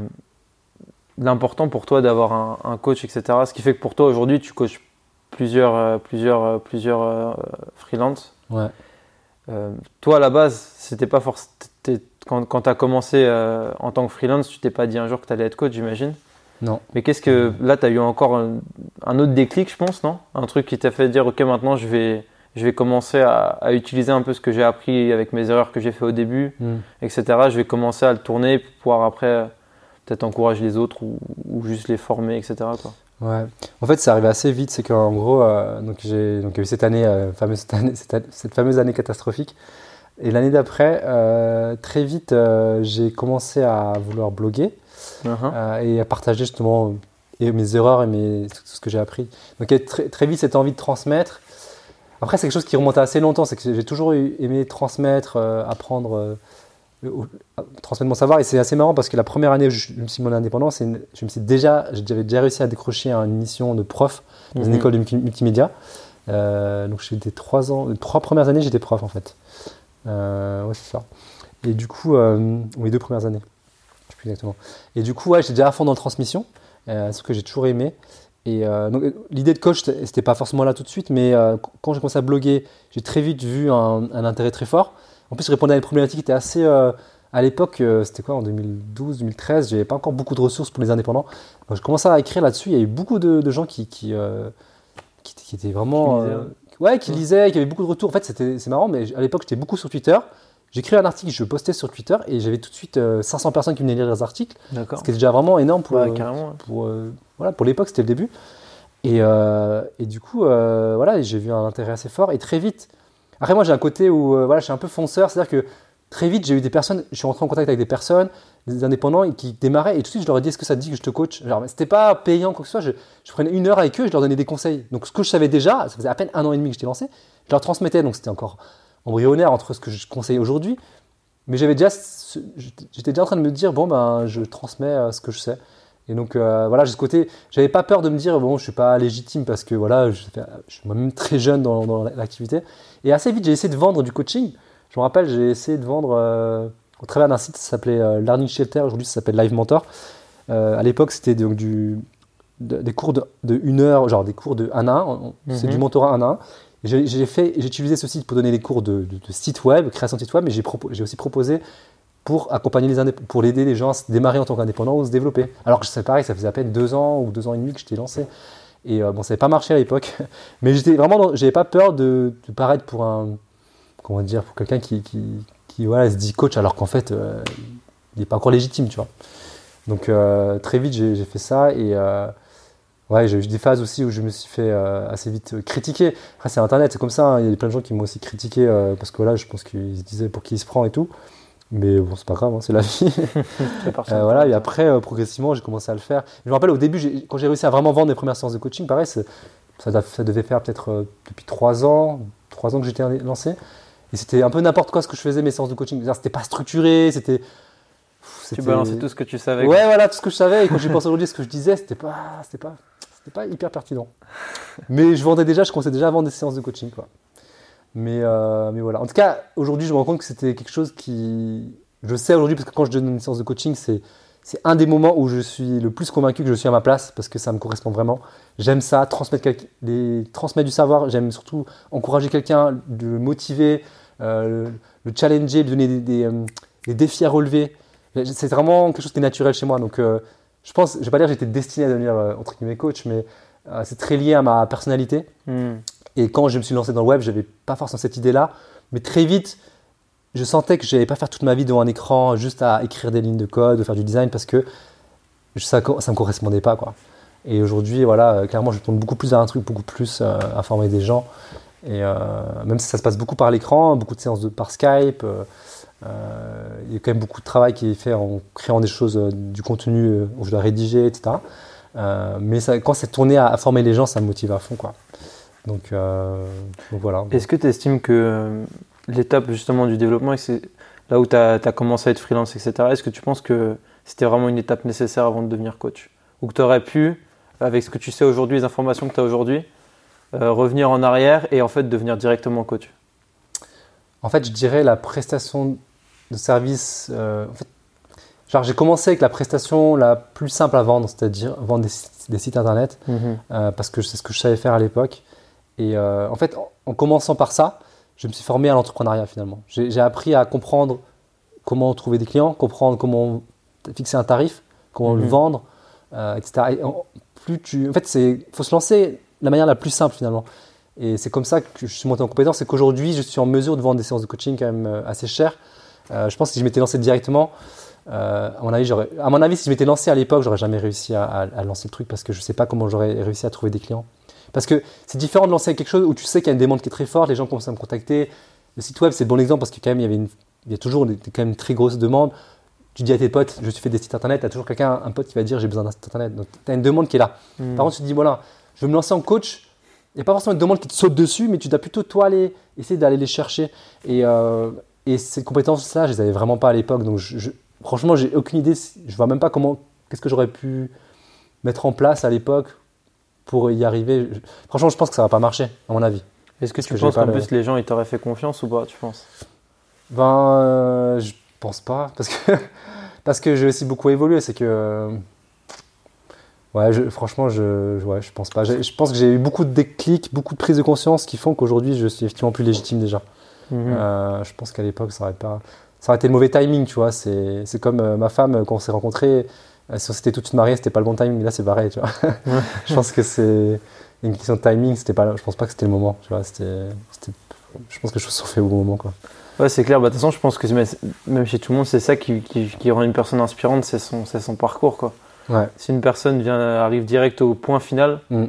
de l'important pour toi d'avoir un, un coach, etc. Ce qui fait que pour toi, aujourd'hui, tu coaches plusieurs, plusieurs, plusieurs freelances. Ouais. Euh, toi, à la base, c'était pas forcément. Quand, quand tu as commencé euh, en tant que freelance, tu t'es pas dit un jour que tu allais être coach, j'imagine. Non. Mais qu'est-ce que. Là, tu as eu encore un, un autre déclic, je pense, non? Un truc qui t'a fait dire, OK, maintenant, je vais, je vais commencer à, à utiliser un peu ce que j'ai appris avec mes erreurs que j'ai fait au début, Hmm. etc. Je vais commencer à le tourner pour pouvoir après euh, peut-être encourager les autres ou, ou juste les former, etc. Quoi. Ouais. En fait, c'est arrivé assez vite. C'est qu'en gros, euh, donc j'ai donc eu cette année, euh, fameuse cette, année- cette, année- cette fameuse année catastrophique. Et l'année d'après, euh, très vite, euh, j'ai commencé à vouloir bloguer Mhm. euh, et à partager justement et mes erreurs et mes, tout ce que j'ai appris. Donc très, très vite cette envie de transmettre. Après, c'est quelque chose qui remonte à assez longtemps. C'est que j'ai toujours aimé transmettre, apprendre, transmettre mon savoir. Et c'est assez marrant parce que la première année où je, me suis mis en une- je me suis déjà, j'avais déjà réussi à décrocher une mission de prof dans une Mhm. école de multi- multimédia. Donc j'étais trois ans, les trois premières années, j'étais prof en fait. Euh, ouais, c'est ça. Et du coup, euh, ou les deux premières années, je sais plus exactement. Et du coup, ouais, j'étais déjà à fond dans la transmission, euh, ce que j'ai toujours aimé. Et euh, donc, l'idée de coach, c'était pas forcément là tout de suite, mais euh, quand j'ai commencé à bloguer, j'ai très vite vu un, un intérêt très fort. En plus, je répondais à des problématiques qui étaient assez. euh, à l'époque, c'était quoi en 2012, 2013, j'avais pas encore beaucoup de ressources pour les indépendants. Donc, je commençais à écrire là-dessus. Il y a eu beaucoup de, de gens qui, qui, qui, qui étaient vraiment. Ouais, qui lisaient, qui avaient beaucoup de retours. En fait, c'était- c'est marrant, mais à l'époque, j'étais beaucoup sur Twitter. J'écrivais un article, je postais sur Twitter et j'avais tout de suite euh, 500 personnes qui venaient lire les articles, D'accord. ce qui était déjà vraiment énorme pour, Ouais, euh, carrément. ouais. pour, euh, voilà, pour l'époque, c'était le début. Et, euh, et du coup, voilà, j'ai vu un intérêt assez fort. Et très vite, après moi j'ai un côté où voilà, je suis un peu fonceur, c'est-à-dire que très vite j'ai eu des personnes, je suis rentré en contact avec des personnes, des indépendants qui démarraient et tout de suite je leur ai dit est-ce que ça te dit que je te coach? C'était pas payant quoi que ce soit, je, prenais une heure avec eux je leur donnais des conseils. Donc ce que je savais déjà, ça faisait à peine un an et demi que j'étais lancé, je leur transmettais, donc c'était encore embryonnaire entre ce que je conseille aujourd'hui. Mais j'avais déjà, ce- j'étais déjà en train de me dire bon ben je transmets euh, ce que je sais. Et donc euh, voilà, j'ai ce côté, j'avais pas peur de me dire bon, je suis pas légitime parce que voilà, je, suis moi-même très jeune dans, dans l'activité. Et assez vite, j'ai essayé de vendre du coaching. Je me rappelle, j'ai essayé de vendre euh, au travers d'un site, ça s'appelait euh, Learning Shelter. Aujourd'hui, ça s'appelle Live Mentor. Euh, à l'époque, c'était donc du de- des cours de, de une heure, genre des cours de 1 à 1. C'est Mhm. du mentorat 1 à 1. Et J'ai j'ai fait, j'ai utilisé ce site pour donner des cours de, site web, création de site web, mais j'ai propo- aussi proposé pour accompagner les pour l'aider les gens à se démarrer en tant qu'indépendant ou se développer. Alors que c'est pareil, ça faisait à peine deux ans ou deux ans et demi que j'étais lancé. Et euh, bon, ça n'avait pas marché à l'époque, mais j'étais vraiment, dans- j'avais pas peur de, de paraître pour un, comment dire, pour quelqu'un qui, qui, qui, voilà, se dit coach alors qu'en fait, euh, il n'est pas encore légitime, tu vois. Donc euh, très vite, j'ai fait ça et euh, ouais, j'ai eu des phases aussi où je me suis fait assez vite critiquer. Après, c'est Internet, c'est comme ça. hein. Il y a plein de gens qui m'ont aussi critiqué parce que là, je pense qu'ils se disaient pour qui il se prend et tout. Mais bon, c'est pas grave, hein, c'est la vie. Euh, voilà, et après, euh, progressivement, j'ai commencé à le faire. Je me rappelle au début, quand j'ai réussi à vraiment vendre mes premières séances de coaching, pareil, ça, devait faire peut-être euh, depuis trois ans, trois ans que j'étais lancé. Et c'était un peu n'importe quoi ce que je faisais, mes séances de coaching. C'était pas structuré, c'était. Tu balançais tout ce que tu savais. Ouais, voilà, tout ce que je savais. Et quand j'y pense aujourd'hui, ce que je disais, c'était pas, c'était pas, c'était pas hyper pertinent. Mais je vendais déjà, je commençais déjà à vendre des séances de coaching, quoi. Mais, euh, mais voilà. En tout cas, aujourd'hui, je me rends compte que c'était quelque chose qui, je sais aujourd'hui, parce que quand je donne une séance de coaching, c'est, c'est un des moments où je suis le plus convaincu que je suis à ma place, parce que ça me correspond vraiment. J'aime ça, transmettre, les, transmettre du savoir. J'aime surtout encourager quelqu'un, le motiver, euh, le, le challenger, lui donner des, des, euh, des défis à relever. C'est vraiment quelque chose qui est naturel chez moi. Donc, euh, je pense, je vais pas dire que j'étais destiné à devenir euh, entre guillemets coach, mais c'est très lié à ma personnalité. Hmm. Et quand je me suis lancé dans le web, j'avais pas forcément cette idée-là, mais très vite, je sentais que je n'allais pas faire toute ma vie devant un écran juste à écrire des lignes de code, ou faire du design, parce que ça, ça me correspondait pas, quoi. Et aujourd'hui, voilà, euh, clairement, je tourne beaucoup plus vers un truc, beaucoup plus euh, à former des gens. Et euh, même si ça se passe beaucoup par l'écran, beaucoup de séances par Skype, euh, euh, il y a quand même beaucoup de travail qui est fait en créant des choses, euh, du contenu euh, où je dois rédiger, etc. Euh, mais quand c'est tourné à, à former les gens, ça me motive à fond, quoi. Donc, euh, voilà. Est-ce que tu estimes que euh, l'étape justement du développement, et c'est là où tu as, commencé à être freelance, etc., est-ce que tu penses que c'était vraiment une étape nécessaire avant de devenir coach? Ou que tu aurais pu, avec ce que tu sais aujourd'hui, les informations que tu as aujourd'hui, euh, revenir en arrière et en fait devenir directement coach? En fait, je dirais la prestation de service. Euh, en fait, genre, j'ai commencé avec la prestation la plus simple à vendre, c'est-à-dire vendre des, sites internet, Mhm. euh, parce que c'est ce que je savais faire à l'époque. Et en fait, en, en commençant par ça, je me suis formé à l'entrepreneuriat finalement. J'ai appris à comprendre comment trouver des clients, comprendre comment fixer un tarif, comment le Mhm. vendre, euh, etc. Et en- plus tu, en fait, c'est, faut se lancer de la manière la plus simple finalement. Et c'est comme ça que je suis monté en compétence. C'est qu'aujourd'hui, je suis en mesure de vendre des séances de coaching quand même euh, assez chères. Euh, je pense que si je m'étais lancé directement, euh, à mon avis, à mon avis, si je m'étais lancé à l'époque, j'aurais jamais réussi à, à- à lancer le truc parce que je sais pas comment j'aurais réussi à trouver des clients. Parce que c'est différent de lancer quelque chose où tu sais qu'il y a une demande qui est très forte, les gens commencent à me contacter. Le site web, c'est le bon exemple parce que quand même, il y avait une, il y a toujours des, des- quand même une très grosse demande. Tu dis à tes potes, je fais des sites internet, tu as toujours quelqu'un, un pote qui va dire j'ai besoin d'un site internet. Donc tu as une demande qui est là. Mhm. Par contre, tu te dis, voilà, je veux me lancer en coach. Il n'y a pas forcément une demande qui te saute dessus, mais tu dois plutôt, toi, aller, essayer d'aller les chercher. Et, euh, et ces compétences-là, je les avais vraiment pas à l'époque. Donc, je, je- franchement, j'ai aucune idée. Je vois même pas comment, qu'est-ce que j'aurais pu mettre en place à l'époque pour y arriver. Franchement, je pense que ça va pas marcher, à mon avis. Est-ce que Parce tu que penses qu'en le- plus les gens ils t'auraient fait confiance ou pas Tu penses? Ben, euh, je pense pas, parce que, parce que j'ai aussi beaucoup évolué. C'est que, euh, ouais, je- franchement, je, ouais, je pense pas. Je pense que j'ai eu beaucoup de déclics, beaucoup de prises de conscience qui font qu'aujourd'hui, je suis effectivement plus légitime déjà. Mhm. Euh, je pense qu'à l'époque, ça aurait pas, ça aurait été le mauvais timing, tu vois. C'est, c'est comme euh, ma femme quand on s'est rencontrés. Euh, si on s'était tout de suite mariés, c'était pas le bon timing. Là, c'est pareil, tu vois. je pense que c'est une question de timing. C'était pas, je pense pas que c'était le moment, tu vois. C'était, c'était- je pense que les choses sont faites au bon moment, quoi. Ouais, c'est clair. Bah, de toute façon, je pense que même- chez tout le monde, c'est ça qui, qui- qui rend une personne inspirante, c'est son, parcours. Quoi. Ouais. Si une personne vient, arrive direct au point final Mm. et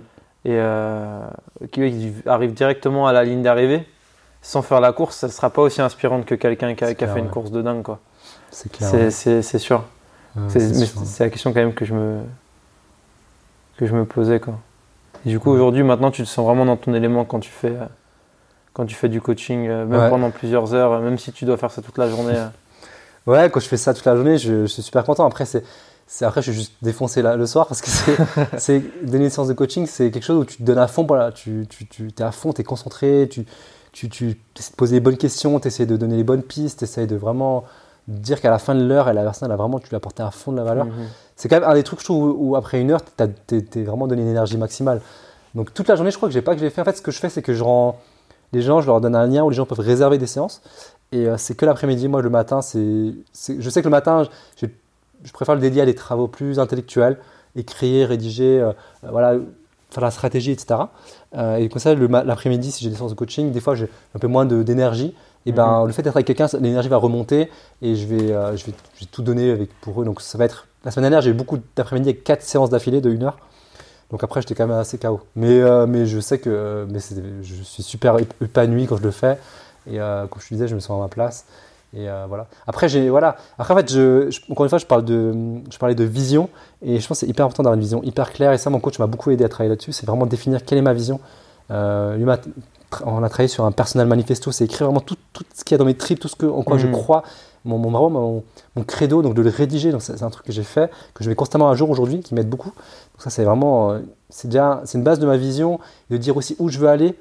euh, qui arrive directement à la ligne d'arrivée, sans faire la course, ça ne sera pas aussi inspirante que quelqu'un qui a, qui fait une course de dingue. Quoi. C'est clair. C'est sûr. Ouais, C'est, la question quand même que je me, que je me posais. Quoi. Et du coup, Ouais. aujourd'hui, maintenant, tu te sens vraiment dans ton élément quand tu fais, euh, quand tu fais du coaching, euh, même Ouais. pendant plusieurs heures, euh, même si tu dois faire ça toute la journée. Ouais, quand je fais ça toute la journée, je, je suis super content. Après, c'est, après, je suis juste défoncé là, le soir parce que c'est, c'est donner une séance de coaching, c'est quelque chose où tu te donnes à fond. Voilà, tu, tu, tu es à fond, tu es concentré, tu, tu, tu essaies de poser les bonnes questions, tu essaies de donner les bonnes pistes, tu essaies de vraiment dire qu'à la fin de l'heure, la personne, elle a vraiment, tu lui as apporté à fond de la valeur. Mhm. C'est quand même un des trucs, je trouve, où, où après une heure, tu es, vraiment donné une énergie maximale. Donc toute la journée, je crois que j'ai pas que j'ai fait. En fait, ce que je fais, c'est que je rends les gens, je leur donne un lien où les gens peuvent réserver des séances. Et euh, c'est que l'après-midi. Moi, le matin, c'est, je sais que le matin, je, je préfère le dédier à des travaux plus intellectuels, écrire, rédiger, euh, euh, voilà, faire la stratégie, etc. Euh, et comme ça, l'après-midi, si j'ai des séances de coaching, des fois, j'ai un peu moins d'énergie. Et ben, le fait d'être avec quelqu'un, l'énergie va remonter et je vais, euh, je vais, je vais tout donner avec, pour eux. Donc, ça va être. La semaine dernière, j'ai eu beaucoup d'après-midi avec quatre séances d'affilée de 1 heure. Donc après, j'étais quand même assez KO. Mais, euh, mais je sais que mais je suis super ép- épanoui quand je le fais. Et euh, comme je te disais, je me sens à ma place. Et euh, voilà. Après, j'ai voilà. Après, en fait, je, je- encore une fois, je parle de, je parlais de vision. Et je pense que c'est hyper important d'avoir une vision hyper claire. Et ça, mon coach m'a beaucoup aidé à travailler là-dessus. C'est vraiment définir quelle est ma vision. Euh, m'a- on a travaillé sur un personnel manifesto. C'est écrire vraiment tout, tout ce qu'il y a dans mes tripes, tout ce que, en quoi je Mhm. crois, mon, mon, mon, mon credo. Donc de le rédiger. Donc c'est un truc que j'ai fait, que je mets constamment à jour aujourd'hui, qui m'aide beaucoup. Donc ça, c'est vraiment, euh, c'est déjà, c'est une base de ma vision. De dire aussi où je veux aller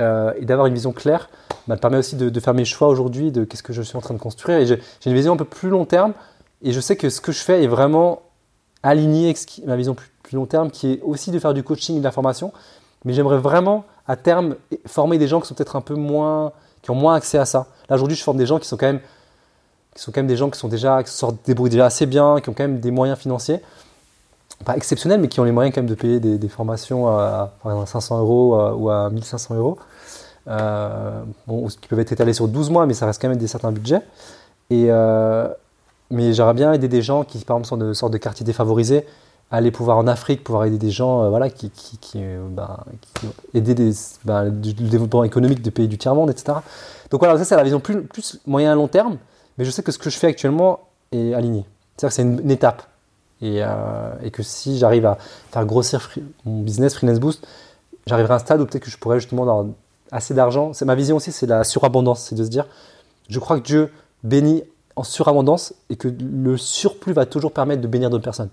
euh, et d'avoir une vision claire bah, me permet aussi de, de faire mes choix aujourd'hui, de qu'est-ce que je suis en train de construire. Et j'ai une vision un peu plus long terme. Et je sais que ce que je fais est vraiment aligné avec ma vision plus, plus long terme, qui est aussi de faire du coaching et de la formation. Mais j'aimerais vraiment, à terme, former des gens qui sont peut-être un peu moins, qui ont moins accès à ça. Là, aujourd'hui, je forme des gens qui sont quand même, qui sont quand même des gens qui sont déjà, qui sortent débrouillent déjà assez bien, qui ont quand même des moyens financiers. Pas exceptionnels, mais qui ont les moyens quand même de payer des, des formations à, par exemple, à 500 euros euh, ou à 1500 euros. Euh, qui peuvent être étalés sur 12 mois, mais ça reste quand même des certains budgets. Et, euh, mais j'aimerais bien aider des gens qui, par exemple, sont de sorte de quartiers défavorisés, à aller pouvoir en Afrique, pouvoir aider des gens, euh, voilà, qui, qui, qui, euh, ben, qui- aider ben, du, du développement économique des pays du tiers-monde, etc. Donc voilà, ça c'est la vision plus, moyen à long terme, mais je sais que ce que je fais actuellement est aligné. C'est-à-dire que c'est une, étape. Et, euh, et que si j'arrive à faire grossir mon business Freelance Boost, j'arriverai à un stade où peut-être que je pourrais justement avoir assez d'argent. C'est ma vision aussi, c'est la surabondance, c'est de se dire, je crois que Dieu bénit en surabondance et que le surplus va toujours permettre de bénir d'autres personnes.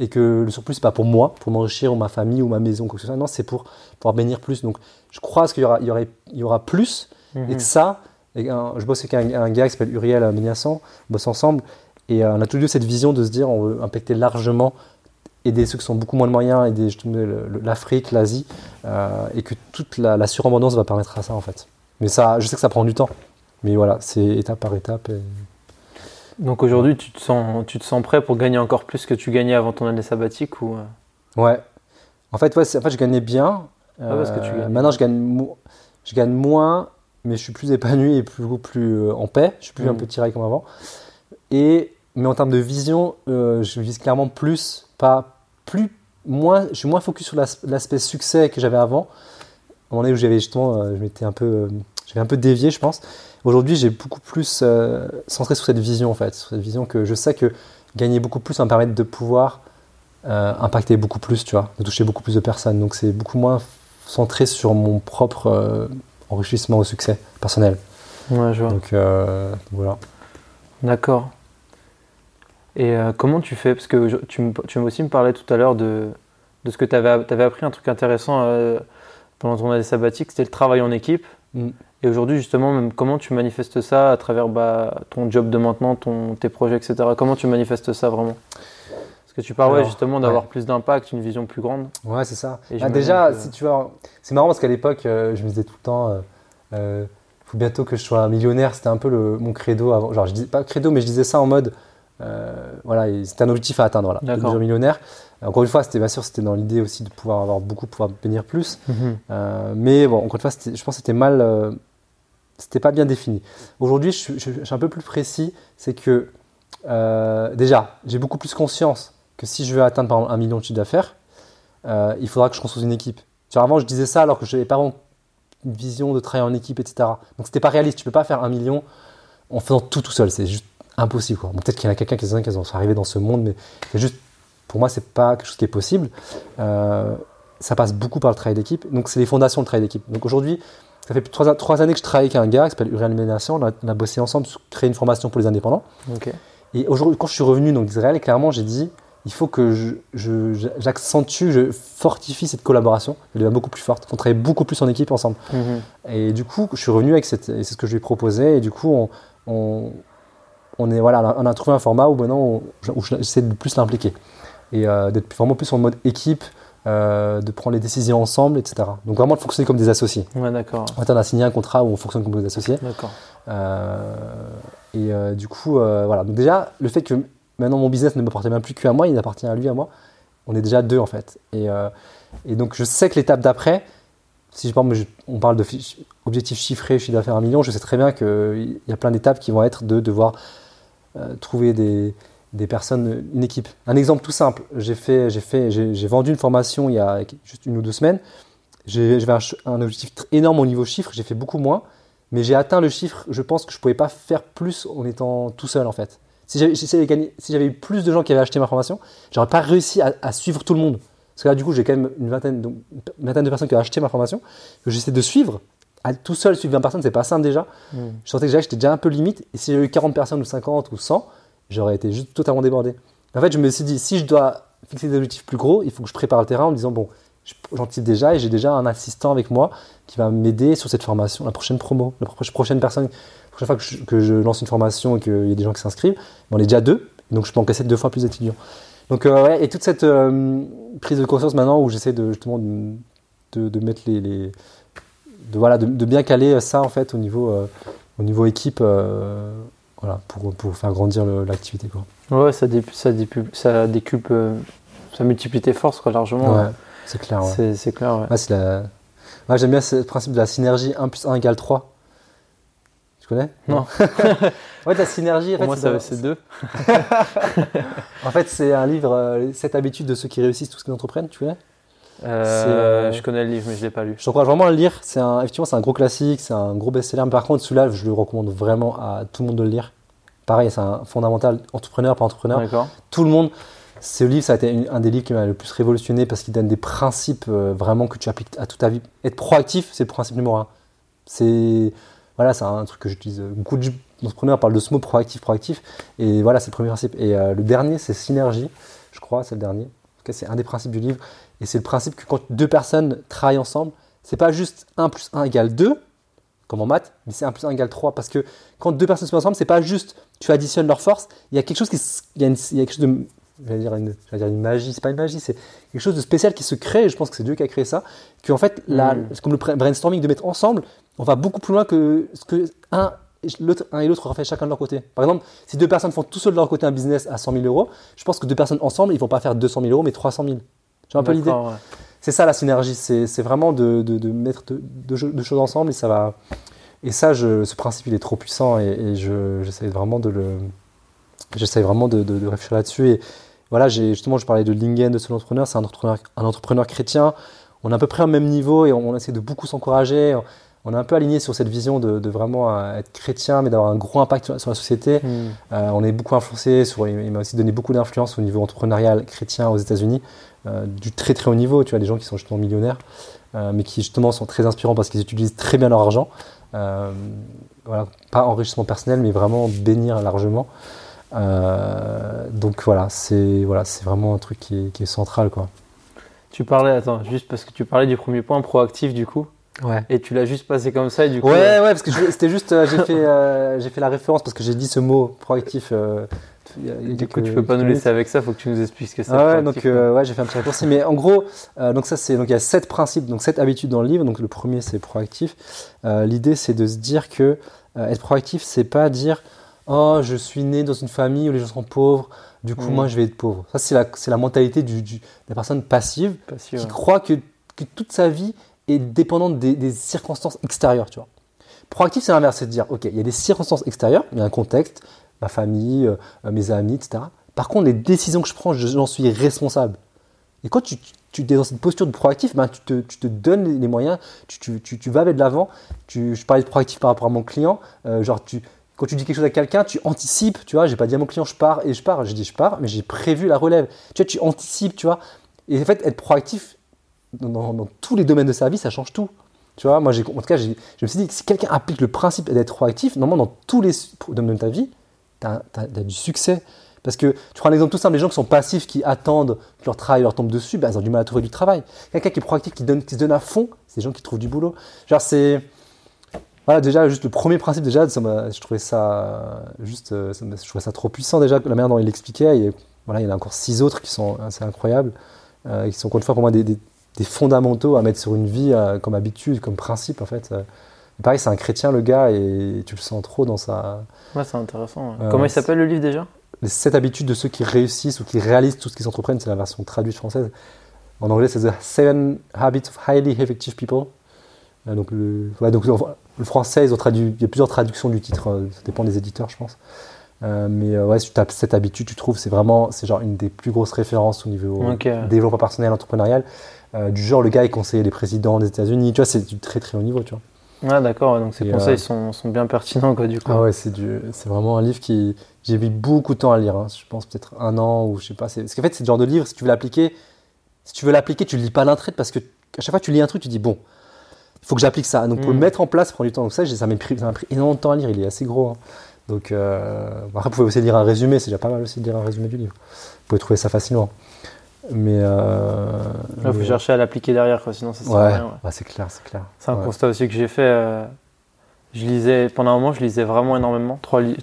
Et que le surplus, c'est pas pour moi, pour m'enrichir ou ma famille ou ma maison, quoi que ce soit. Non, c'est pour pouvoir bénir plus. Donc, je crois qu'il y aura, il y, aurait, il y aura plus et que ça, et un- je bosse avec un, un gars qui s'appelle Uriel Méniassan, on bosse ensemble, et euh, on a tous deux cette vision de se dire on veut impacter largement, aider ceux qui sont beaucoup moins de moyens, aider l'Afrique, l'Asie, euh, et que toute la, la surabondance va permettre à ça en fait. Mais ça, je sais que ça prend du temps, mais voilà, c'est étape par étape. et- Donc aujourd'hui, tu te sens, tu te sens prêt pour gagner encore plus que tu gagnais avant ton année sabbatique ou euh, Ouais. En fait, ouais, en fait, je gagnais bien. Ah, parce que tu gagnais maintenant, je gagne, mo- je gagne moins, mais je suis plus épanoui et plus, plus euh, en paix. Je suis plus Mm. un peu tiraillé comme avant. Et, mais en termes de vision, euh, je vise clairement plus, pas plus, moins. Je suis moins focus sur l'as- l'aspect succès que j'avais avant. À un moment donné où j'avais justement, euh, je m'étais un peu, euh, j'avais un peu dévié, je pense. Aujourd'hui, j'ai beaucoup plus euh, centré sur cette vision, en fait, sur cette vision que je sais que gagner beaucoup plus va me permettre de pouvoir euh, impacter beaucoup plus, tu vois, de toucher beaucoup plus de personnes. Donc c'est beaucoup moins centré sur mon propre euh, enrichissement au succès personnel. Ouais, je vois. Donc voilà. D'accord. Et comment tu fais? Parce que je- tu, me- tu aussi me parlais tout à l'heure de, de ce que tu avais, appris un truc intéressant pendant ton année sabbatique, c'était le travail en équipe. Mm. Et aujourd'hui, justement, même comment tu manifestes ça à travers bah, ton job de maintenant, ton, tes projets, etc. Comment tu manifestes ça vraiment? Parce que tu parles ouais, justement d'avoir ouais. plus d'impact, une vision plus grande. Ouais, c'est ça. Et Ah, j'imagine déjà, que- si tu vois, c'est marrant parce qu'à l'époque, euh, je me disais tout le temps, euh, euh, faut bientôt que je sois millionnaire. C'était un peu le, mon credo avant. Genre, je dis pas credo, mais je disais ça en mode, euh, voilà, c'était un objectif à atteindre, voilà, devenir millionnaire. Encore une fois, c'était bien sûr, c'était dans l'idée aussi de pouvoir avoir beaucoup, pouvoir bénir plus. Euh, mais bon, encore une fois, je pense que c'était mal, c'était pas bien défini. Aujourd'hui, je, suis- un peu plus précis. C'est que euh, déjà, j'ai beaucoup plus conscience que si je veux atteindre par exemple un million de chiffre d'affaires, euh, il faudra que je construise une équipe. Avant, je disais ça alors que je n'avais pas vraiment une vision de travailler en équipe, etc. Donc, c'était pas réaliste. Tu peux pas faire un million en faisant tout tout seul. C'est juste impossible. Bon, Peut-être qu'il y en a quelqu'un qui sont arrivés dans ce monde, mais juste, pour moi, c'est pas quelque chose qui est possible. Euh, ça passe beaucoup par le travail d'équipe. Donc, c'est les fondations du travail d'équipe. Donc, aujourd'hui, ça fait trois, trois années que je travaille avec un gars qui s'appelle Uriel Ménation. On a, on a bossé ensemble sur créer une formation pour les indépendants. Et aujourd'hui, quand je suis revenu donc d'Israël, clairement, j'ai dit il faut que je, je- j'accentue, je fortifie cette collaboration. Elle devient beaucoup plus forte. On travaille beaucoup plus en équipe ensemble. Mhm. Et du coup, je suis revenu avec cette, et c'est ce que je lui ai proposé. Et du coup, on, on, on est voilà, on a trouvé un format où maintenant, on- où j'essaie de plus l'impliquer et euh, d'être vraiment plus en mode équipe, euh, de prendre les décisions ensemble, etc. Donc vraiment de fonctionner comme des associés. Ouais, d'accord. En fait, on a signé un contrat où on fonctionne comme des associés. D'accord. Euh, et euh, du coup, voilà. Donc déjà, le fait que maintenant mon business ne m'appartient même plus qu'à moi, il appartient à lui, à moi, on est déjà deux en fait. Et, et donc je sais que l'étape d'après, si je- on parle de objectif chiffré, chiffre d'affaires un million, je sais très bien qu'il y a plein d'étapes qui vont être de devoir euh, trouver des, des personnes, une équipe. Un exemple tout simple, j'ai fait, j'ai fait, j'ai vendu une formation il y a juste une ou deux semaines. J'avais un, objectif énorme au niveau chiffre, j'ai fait beaucoup moins, mais j'ai atteint le chiffre. Je pense que je pouvais pas faire plus en étant tout seul en fait. Si j'avais si j'avais gagné- si j'avais eu plus de gens qui avaient acheté ma formation, j'aurais pas réussi à, à suivre tout le monde. Parce que là, du coup, j'ai quand même une vingtaine, donc, une vingtaine de personnes qui ont acheté ma formation que j'essaie de suivre. À tout seul, suivre 20 personnes, c'est pas simple déjà. Mhm. Je sentais que j'étais déjà un peu limite. Et si j'avais eu 40 personnes ou 50 ou 100, j'aurais été juste totalement débordé. En fait, je me suis dit, si je dois fixer des objectifs plus gros, il faut que je prépare le terrain en me disant, bon, je- j'anticipe déjà et j'ai déjà un assistant avec moi qui va m'aider sur cette formation, la prochaine promo, la pro- prochaine personne, la prochaine fois que je, lance une formation et qu'il y a des gens qui s'inscrivent, on est déjà deux, donc je peux encaisser deux fois plus d'étudiants. Donc, euh, ouais, et toute cette euh, prise de conscience maintenant où j'essaie justement de, de- mettre les, de, voilà, de, bien caler ça en fait au niveau, euh, au niveau équipe, voilà, pour, pour faire grandir l'activité. quoi. Ouais, ça, dé- ça, ça décuple, euh, ça multiplie tes forces, quoi, largement. Ouais, c'est clair. Ouais. C'est, clair, ouais. La... J'aime bien ce principe de la synergie 1 plus 1 égale 3. Tu connais? Non. ouais, la synergie, en Pour fait, moi, c'est ça, dans- c'est deux. en fait, c'est un livre, euh, Les 7 habitudes de ceux qui réussissent tout ce qu'ils entreprennent, tu connais? Euh, euh, Je connais le livre, mais je l'ai pas lu. Je t'encourage vraiment à le lire. C'est un, effectivement, c'est un gros classique, c'est un gros best-seller. Mais par contre, celui-là, je le recommande vraiment à tout le monde de le lire. Pareil, c'est un fondamental, entrepreneur par entrepreneur. D'accord. Tout le monde. Ce livre, ça a été un des livres qui m'a le plus révolutionné parce qu'il donne des principes euh, vraiment que tu appliques à toute ta vie. Être proactif, c'est le principe numéro un. C'est voilà, c'est un truc que j'utilise beaucoup de l'entrepreneur parle de ce mot proactif, proactif. Et voilà, c'est le premier principe. Et euh, le dernier, c'est synergie, je crois, c'est le dernier. En tout cas, c'est un des principes du livre. Et c'est le principe que quand deux personnes travaillent ensemble, c'est pas juste 1 plus 1 égale 2, comme en maths, mais c'est 1 plus 1 égale 3. Parce que quand deux personnes se mettent ensemble, c'est pas juste tu additionnes leurs forces, il y a quelque chose qui, il y a, une- il y a quelque chose de, j'allais dire une, j'allais dire une magie, c'est pas une magie, c'est quelque chose de spécial qui se crée, et je pense que c'est Dieu qui a créé ça, qu'en fait, là, Mm. c'est comme le bra- brainstorming de mettre ensemble, on va beaucoup plus loin que ce que un, et l'autre auraient fait chacun de leur côté. Par exemple, si deux personnes font tout seul de leur côté un business à 100 000 euros, je pense que deux personnes ensemble, ils vont pas faire 200 000 euros, mais 300 000. Un peu l'idée ouais. c'est ça la synergie, c'est vraiment de, de- de mettre deux, deux cho- deux choses ensemble et ça va. Et ça, je, ce principe, il est trop puissant et, et je- j'essaie vraiment de le. J'essaie vraiment de, réfléchir là-dessus. Et voilà, justement, je parlais de Lingen, de ce entrepreneur, c'est un entrepreneur, un entrepreneur chrétien. On est à peu près au même niveau et on, on essaie de beaucoup s'encourager. On, est un peu aligné sur cette vision de, de vraiment euh, être chrétien, mais d'avoir un gros impact sur, la société. Hmm. Euh, on est beaucoup influencé, sur, il m'a aussi donné beaucoup d'influence au niveau entrepreneurial chrétien aux États-Unis, du très très haut niveau. Tu vois, des gens qui sont justement millionnaires, euh, mais qui justement sont très inspirants parce qu'ils utilisent très bien leur argent. Euh, voilà, pas enrichissement personnel, mais vraiment bénir largement. Euh, donc voilà, c'est voilà, c'est vraiment un truc qui est, qui est central, quoi. Tu parlais, attends, juste parce que tu parlais du premier point proactif du coup, Ouais. et tu l'as juste passé comme ça, et du coup. Ouais, euh, ouais, parce que c'était juste, euh, j'ai fait, euh, j'ai fait la référence parce que j'ai dit ce mot proactif. Il y a- il y a Du coup, tu peux pas nous laisser avec ça, faut que tu nous expliques ce que c'est. Ah ouais, donc euh, ouais, j'ai fait un petit raccourci. Mais en gros, euh, donc ça c'est donc il y a sept principes, donc sept habitudes dans le livre. Donc le premier c'est proactif. Euh, L'idée c'est de se dire que être proactif, c'est pas dire oh je suis né dans une famille où les gens sont pauvres, du coup Mm. moi je vais être pauvre. Ça c'est la c'est la mentalité du, du- de la personne passive qui ouais. croit que, que toute sa vie est dépendante des, des circonstances extérieures, tu vois. Proactif, c'est l'inverse, c'est de dire, ok, il y a des circonstances extérieures, il y a un contexte, ma famille, euh, mes amis, etc. Par contre, les décisions que je prends, je- j'en suis responsable. Et quand tu, tu, es dans cette posture de proactif, ben, tu, te, tu te donnes les, moyens, tu, tu, tu, vas avec de l'avant. Je parlais de proactif par rapport à mon client, euh, genre tu, quand tu dis quelque chose à quelqu'un, tu anticipes, tu vois, j'ai pas dit à mon client je pars et je pars, j'ai dit je pars, mais j'ai prévu la relève. Tu vois, tu anticipes, tu vois. Et en fait, être proactif dans, tous les domaines de sa vie, ça change tout. Tu vois, moi, en tout cas, je me suis dit que si quelqu'un applique le principe d'être proactif, normalement, dans tous les domaines de ta vie, tu as, du succès. Parce que tu prends un exemple tout simple, les gens qui sont passifs, qui attendent que leur travail leur tombe dessus, bah, ils ont du mal à trouver du travail. Quelqu'un qui est proactif, qui, se donne à fond, c'est des gens qui trouvent du boulot. Genre, c'est. Voilà, déjà, juste le premier principe, déjà, je trouvais ça juste. euh, je trouvais ça trop puissant, déjà, la manière dont il l'expliquait. Voilà, il y en a encore six autres qui sont assez incroyables, euh, qui sont encore une fois pour moi des fondamentaux à mettre sur une vie euh, comme habitude, comme principe, en fait. Euh, pareil, c'est un chrétien, le gars, et tu le sens trop dans sa. Ouais, c'est intéressant. ouais. Euh, Comment il s'appelle le livre déjà? Les sept habitudes de ceux qui réussissent ou qui réalisent tout ce qu'ils entreprennent, c'est la version traduite française. En anglais, c'est The Seven Habits of Highly Effective People. Euh, donc, le, ouais, donc le, le français, ils ont traduit, il y a plusieurs traductions du titre, euh, ça dépend des éditeurs, je pense. Euh, mais ouais, si tu tapes cette habitude, tu trouves, c'est vraiment, c'est genre une des plus grosses références au niveau développement personnel, entrepreneurial. Euh, du genre, le gars est conseiller des présidents des États-Unis, tu vois, c'est du très très haut niveau, tu vois. Ouais, d'accord, donc ces Et, conseils euh, sont, sont bien pertinents, quoi, du coup. Ah ouais, c'est du, c'est vraiment un livre qui, j'ai mis beaucoup de temps à lire. hein. Je pense peut-être un an ou je sais pas. C'est, parce qu'en fait, c'est le genre de livre, si tu veux l'appliquer, si tu veux l'appliquer, tu le lis pas d'un trait parce que à chaque fois que tu lis un truc, tu dis bon, il faut que j'applique ça. Donc pour le mettre en place, ça prend du temps. Donc ça, j'ai- ça m'a pris, ça m'a pris énormément de temps à lire. Il est assez gros. hein. Donc euh, après, vous pouvez aussi lire un résumé. C'est déjà pas mal aussi de lire un résumé du livre. Vous pouvez trouver ça facilement. Mais euh, Il faut mais- chercher à l'appliquer derrière, quoi, sinon ça sert à rien. ouais. c'est clair, c'est clair. C'est un Ouais. constat aussi que j'ai fait. euh, je lisais, pendant un moment, je lisais vraiment énormément. Trois livres,